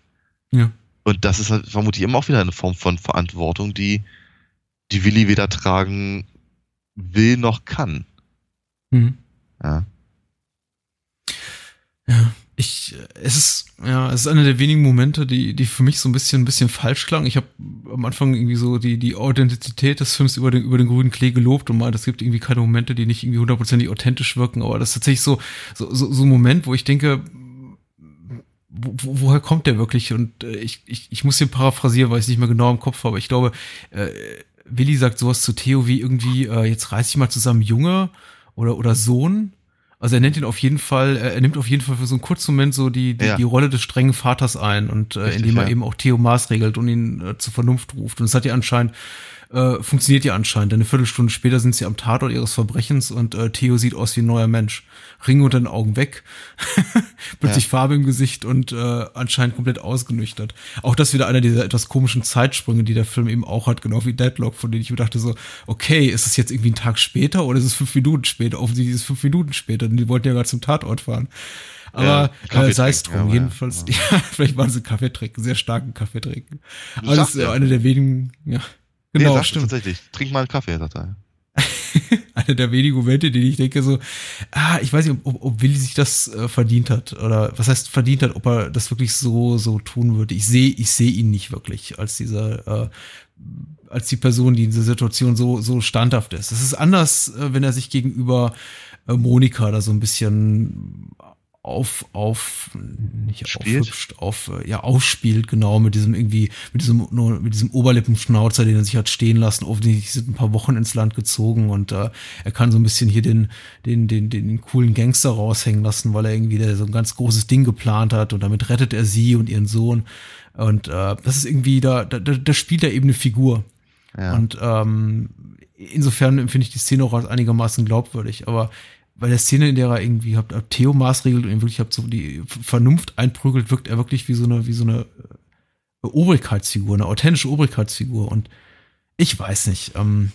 Ja. Und das ist halt vermutlich immer auch wieder eine Form von Verantwortung, die, die Willi weder tragen will noch kann. Mhm. Ja. Ja, ich, es ist, ja, es ist einer der wenigen Momente, die, die für mich so ein bisschen, ein bisschen falsch klang. Ich habe am Anfang irgendwie so die, die Authentizität des Films über den, über den grünen Klee gelobt und meint, es gibt irgendwie keine Momente, die nicht irgendwie hundertprozentig authentisch wirken, aber das ist tatsächlich so, so, so, so ein Moment, wo ich denke, wo, wo, woher kommt der wirklich? Und äh, ich, ich, ich muss den paraphrasieren, weil ich es nicht mehr genau im Kopf habe. Ich glaube, äh, Willi sagt sowas zu Theo wie irgendwie, äh, jetzt reiß ich mal zusammen Junge oder, oder Sohn. Also er nennt ihn auf jeden Fall, er nimmt auf jeden Fall für so einen kurzen Moment so die, die, Ja. die Rolle des strengen Vaters ein und äh, Richtig, indem er ja. eben auch Theo maßregelt und ihn äh, zur Vernunft ruft. Und es hat ja anscheinend, äh, funktioniert ja anscheinend. Denn eine Viertelstunde später sind sie am Tatort ihres Verbrechens und äh, Theo sieht aus wie ein neuer Mensch. Ringe unter den Augen weg, plötzlich Farbe im Gesicht und äh, anscheinend komplett ausgenüchtert. Auch das wieder einer dieser etwas komischen Zeitsprünge, die der Film eben auch hat, genau wie Deadlock, von denen ich mir dachte so, okay, ist es jetzt irgendwie ein Tag später oder ist es fünf Minuten später? Offensichtlich ist es fünf Minuten später, denn die wollten ja gerade zum Tatort fahren. Aber Ja, äh, sei es drum, ja. jedenfalls, ja. vielleicht waren sie Kaffee trinken, sehr starken Kaffee trinken. Aber das sagst ist ja ja. eine der wenigen, ja, genau, sagst du stimmt. tatsächlich. Trink mal einen Kaffee, sagt er. Eine der wenigen Momente, die ich denke so, ah, ich weiß nicht, ob, ob Willi sich das äh, verdient hat oder was heißt verdient hat, ob er das wirklich so so tun würde. Ich sehe ich sehe ihn nicht wirklich als dieser äh, als die Person, die in dieser Situation so so standhaft ist. Es ist anders, äh, wenn er sich gegenüber äh, Monika da so ein bisschen auf auf nicht Spielt? aufhübscht, auf äh, ja ausspielt genau mit diesem irgendwie mit diesem nur mit diesem Oberlippenschnauzer, den er sich hat stehen lassen. Offensichtlich sind ein paar Wochen ins Land gezogen und äh, er kann so ein bisschen hier den den den den coolen Gangster raushängen lassen, weil er irgendwie der so ein ganz großes Ding geplant hat und damit rettet er sie und ihren Sohn und äh, das ist irgendwie da da, da da spielt er eben eine Figur. Ja. Und ähm, insofern empfinde ich die Szene auch als einigermaßen glaubwürdig. Aber bei der Szene, in der er irgendwie habt, habt Theo maßregelt und ihn wirklich habt so die Vernunft einprügelt, wirkt er wirklich wie so eine, wie so eine äh, Obrigkeitsfigur, eine authentische Obrigkeitsfigur. Und ich weiß nicht, ähm,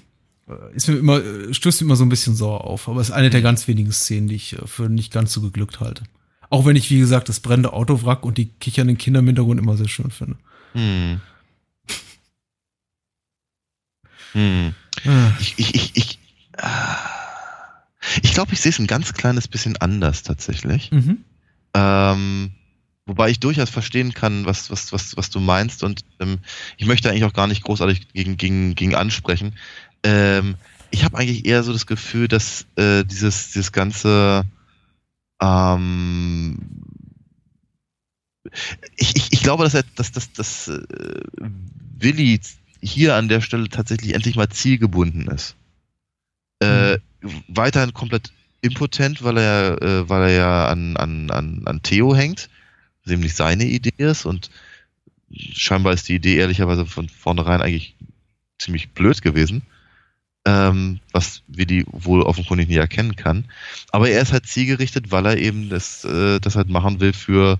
äh, ist mir immer, äh, stößt mir immer so ein bisschen sauer auf. Aber es ist eine der ganz wenigen Szenen, die ich für nicht ganz so geglückt halte. Auch wenn ich, wie gesagt, das brennende Autowrack und die kichernden Kinder im Hintergrund immer sehr schön finde. Hm. Hm. Ich, ich, ich, ich, ah. Ich glaube, ich sehe es ein ganz kleines bisschen anders tatsächlich. Mhm. Ähm, wobei ich durchaus verstehen kann, was, was, was, was du meinst und ähm, ich möchte eigentlich auch gar nicht großartig gegen, gegen, gegen ansprechen. Ähm, ich habe eigentlich eher so das Gefühl, dass äh, dieses, dieses ganze ähm, ich, ich, ich glaube, dass er, dass, dass, dass äh, Willi hier an der Stelle tatsächlich endlich mal zielgebunden ist. Äh, mhm. Weiterhin komplett impotent, weil er, äh, weil er ja an, an, an, an Theo hängt, was eben nicht seine Idee ist und scheinbar ist die Idee ehrlicherweise von vornherein eigentlich ziemlich blöd gewesen, ähm, was Willi wohl offenkundig nicht erkennen kann. Aber er ist halt zielgerichtet, weil er eben das, äh, das halt machen will für,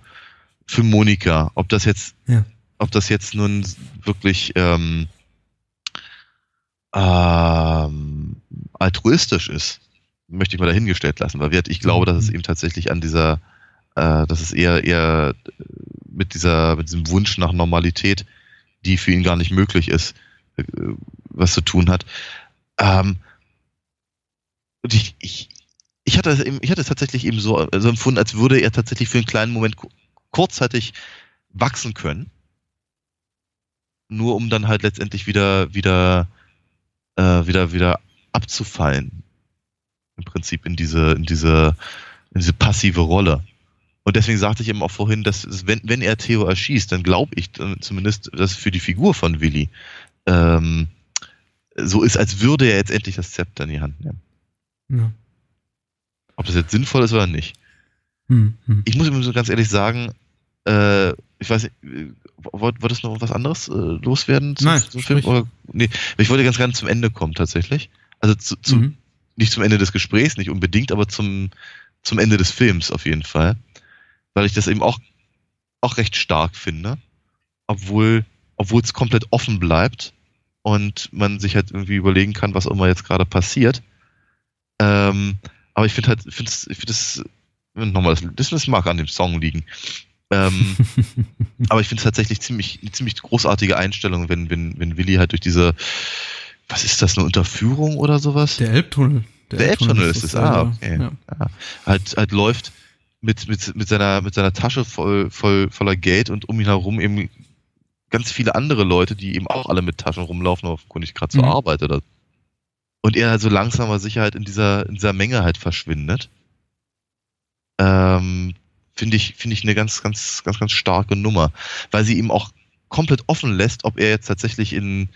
für Monika. Ob das jetzt, ja. ob das jetzt nun wirklich ähm, ähm, altruistisch ist, möchte ich mal dahingestellt lassen, weil ich glaube, dass es mhm. eben tatsächlich an dieser, äh, dass es eher eher mit dieser, mit diesem Wunsch nach Normalität, die für ihn gar nicht möglich ist, äh, was zu tun hat. Ähm, und ich, ich, ich hatte es eben, ich hatte es tatsächlich eben so, so empfunden, als würde er tatsächlich für einen kleinen Moment kurzzeitig wachsen können. Nur um dann halt letztendlich wieder, wieder, äh, wieder, wieder abzufallen. Im Prinzip in diese, in diese, in diese passive Rolle. Und deswegen sagte ich eben auch vorhin, dass wenn, wenn er Theo erschießt, dann glaube ich zumindest, dass für die Figur von Willi ähm, so ist, als würde er jetzt endlich das Zepter in die Hand nehmen. Ja. Ob das jetzt sinnvoll ist oder nicht. Hm, hm. Ich muss ihm so ganz ehrlich sagen, äh, ich weiß nicht, äh, wolltest du noch was anderes äh, loswerden zum, Nein, zum Film? Oder, nee, ich wollte ganz gerne zum Ende kommen tatsächlich. Also zu, zu, mhm. nicht zum Ende des Gesprächs, nicht unbedingt, aber zum, zum Ende des Films auf jeden Fall. Weil ich das eben auch, auch recht stark finde, obwohl obwohl es komplett offen bleibt und man sich halt irgendwie überlegen kann, was immer jetzt gerade passiert. Ähm, aber ich finde halt, ich finde ich finde es, nochmal, das, das mag an dem Song liegen. ähm, aber ich finde es tatsächlich ziemlich, eine ziemlich großartige Einstellung, wenn, wenn, wenn Willi halt durch diese, was ist das, eine Unterführung oder sowas? Der Elbtunnel. Der, Der Elbtunnel ist es, ah, okay. Ja. Ja. Halt, halt läuft mit, mit, mit seiner, mit seiner Tasche voll, voll, voller Geld und um ihn herum eben ganz viele andere Leute, die eben auch alle mit Taschen rumlaufen, offenkundig gerade zur mhm. Arbeit oder. Und er halt so langsam aber sicher halt in dieser, in dieser Menge halt verschwindet. Ähm, finde ich, finde ich eine ganz, ganz, ganz, ganz starke Nummer, weil sie ihm auch komplett offen lässt, ob er jetzt tatsächlich in,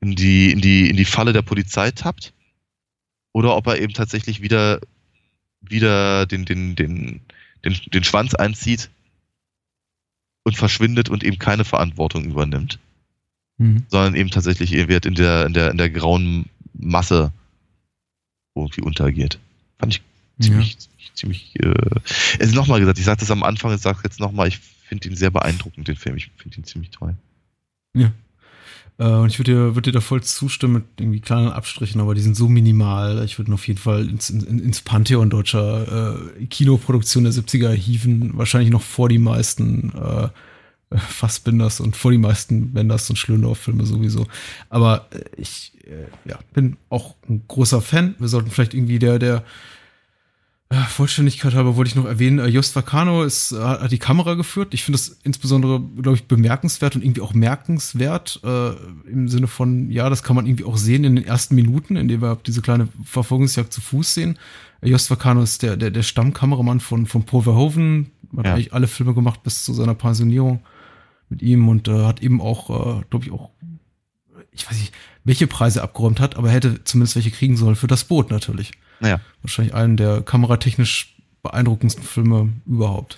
in die, in die, in die Falle der Polizei tappt oder ob er eben tatsächlich wieder, wieder den, den, den, den, den Schwanz einzieht und verschwindet und eben keine Verantwortung übernimmt, mhm. sondern eben tatsächlich er wird in der, in der, in der grauen Masse irgendwie untergeht. Fand ich ziemlich, ja. ziemlich, äh, also nochmal gesagt, ich sagte es am Anfang, ich sage jetzt nochmal, ich finde ihn sehr beeindruckend, den Film. Ich finde ihn ziemlich toll. Ja. Äh, und ich würde dir, würd dir da voll zustimmen mit irgendwie kleinen Abstrichen, aber die sind so minimal. Ich würde auf jeden Fall ins, ins, Pantheon deutscher äh, Kinoproduktion der 70er hieven. Wahrscheinlich noch vor die meisten äh, Fassbinders und vor die meisten Benders und Schlöndorff-Filme sowieso. Aber äh, ich äh, ja, bin auch ein großer Fan. Wir sollten vielleicht irgendwie der, der äh, Vollständigkeit halber wollte ich noch erwähnen, äh, Just Vacano ist, äh, hat die Kamera geführt. Ich finde das insbesondere, glaube ich, bemerkenswert und irgendwie auch merkenswert äh, im Sinne von, ja, das kann man irgendwie auch sehen in den ersten Minuten, in denen wir diese kleine Verfolgungsjagd zu Fuß sehen. Jost Vacano ist der, der, der Stammkameramann von, von Paul Verhoeven, hat ja. eigentlich alle Filme gemacht bis zu seiner Pensionierung mit ihm und äh, hat eben auch, äh, glaube ich, auch, ich weiß nicht, welche Preise abgeräumt hat, aber er hätte zumindest welche kriegen sollen für das Boot natürlich. Naja. Wahrscheinlich einen der kameratechnisch beeindruckendsten Filme überhaupt.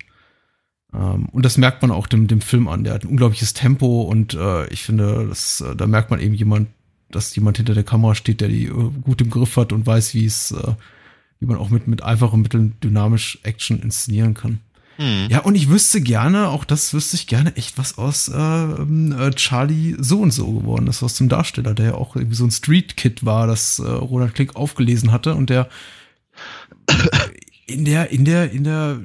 Ähm, und das merkt man auch dem, dem Film an. Der hat ein unglaubliches Tempo und äh, ich finde, das, äh, da merkt man eben jemand, dass jemand hinter der Kamera steht, der die äh, gut im Griff hat und weiß, wie es, äh, wie man auch mit, mit einfachen Mitteln dynamisch Action inszenieren kann. Hm. Ja, und ich wüsste gerne, auch das wüsste ich gerne, echt was aus äh, äh, Charlie so und so geworden ist, aus dem Darsteller, der ja auch irgendwie so ein Street-Kid war, das äh, Ronald Klick aufgelesen hatte und der in der, in der, in der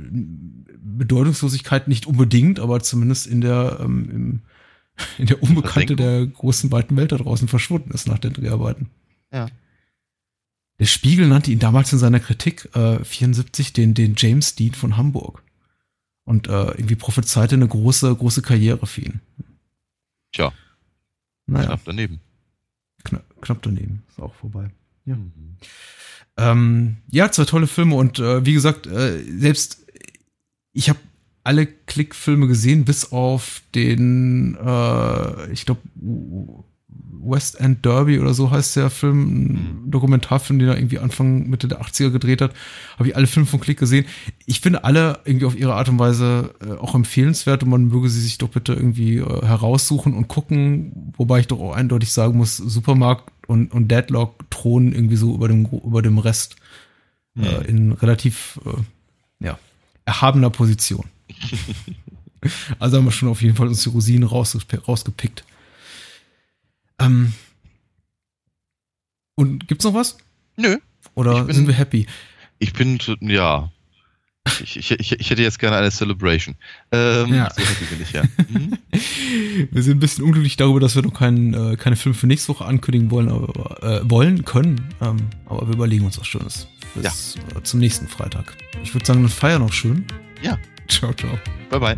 Bedeutungslosigkeit nicht unbedingt, aber zumindest in der, ähm, im, in der Unbekannte der großen weiten Welt da draußen verschwunden ist nach den Dreharbeiten. Ja. Der Spiegel nannte ihn damals in seiner Kritik äh, 74 den, den James Dean von Hamburg und äh, irgendwie prophezeite eine große, große Karriere für ihn. Tja. Naja. Knapp daneben. Kna knapp daneben. Ist auch vorbei. Ja. Mhm. Ähm, ja, zwei tolle Filme und äh, wie gesagt, äh, selbst ich habe alle Klickfilme gesehen, bis auf den, äh, ich glaube, West End Derby oder so heißt der Film, ein Dokumentarfilm, den er irgendwie Anfang, Mitte der 80er gedreht hat. Habe ich alle Filme von Klick gesehen. Ich finde alle irgendwie auf ihre Art und Weise äh, auch empfehlenswert und man möge sie sich doch bitte irgendwie äh, heraussuchen und gucken, wobei ich doch auch eindeutig sagen muss, Supermarkt und, und Deadlock thronen irgendwie so über dem, über dem Rest äh, in relativ äh, ja, erhabener Position. also haben wir schon auf jeden Fall uns die Rosinen rausgepickt. rausgepickt. Ähm, und gibt's noch was? Nö. Oder bin- sind wir happy? Ich bin, ja. Ich, ich, ich, ich hätte jetzt gerne eine Celebration. Ähm, Ja. So happy bin ich ja. Mhm. Wir sind ein bisschen unglücklich darüber, dass wir noch keinen, äh, keine Filme für nächste Woche ankündigen wollen, aber äh, wollen, können. Ähm, aber wir überlegen uns was Schönes bis äh, zum nächsten Freitag. Ich würde sagen, dann feier noch schön. Ja. Ciao, ciao. Bye bye.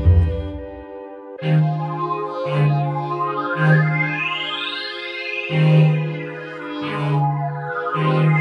Thank you.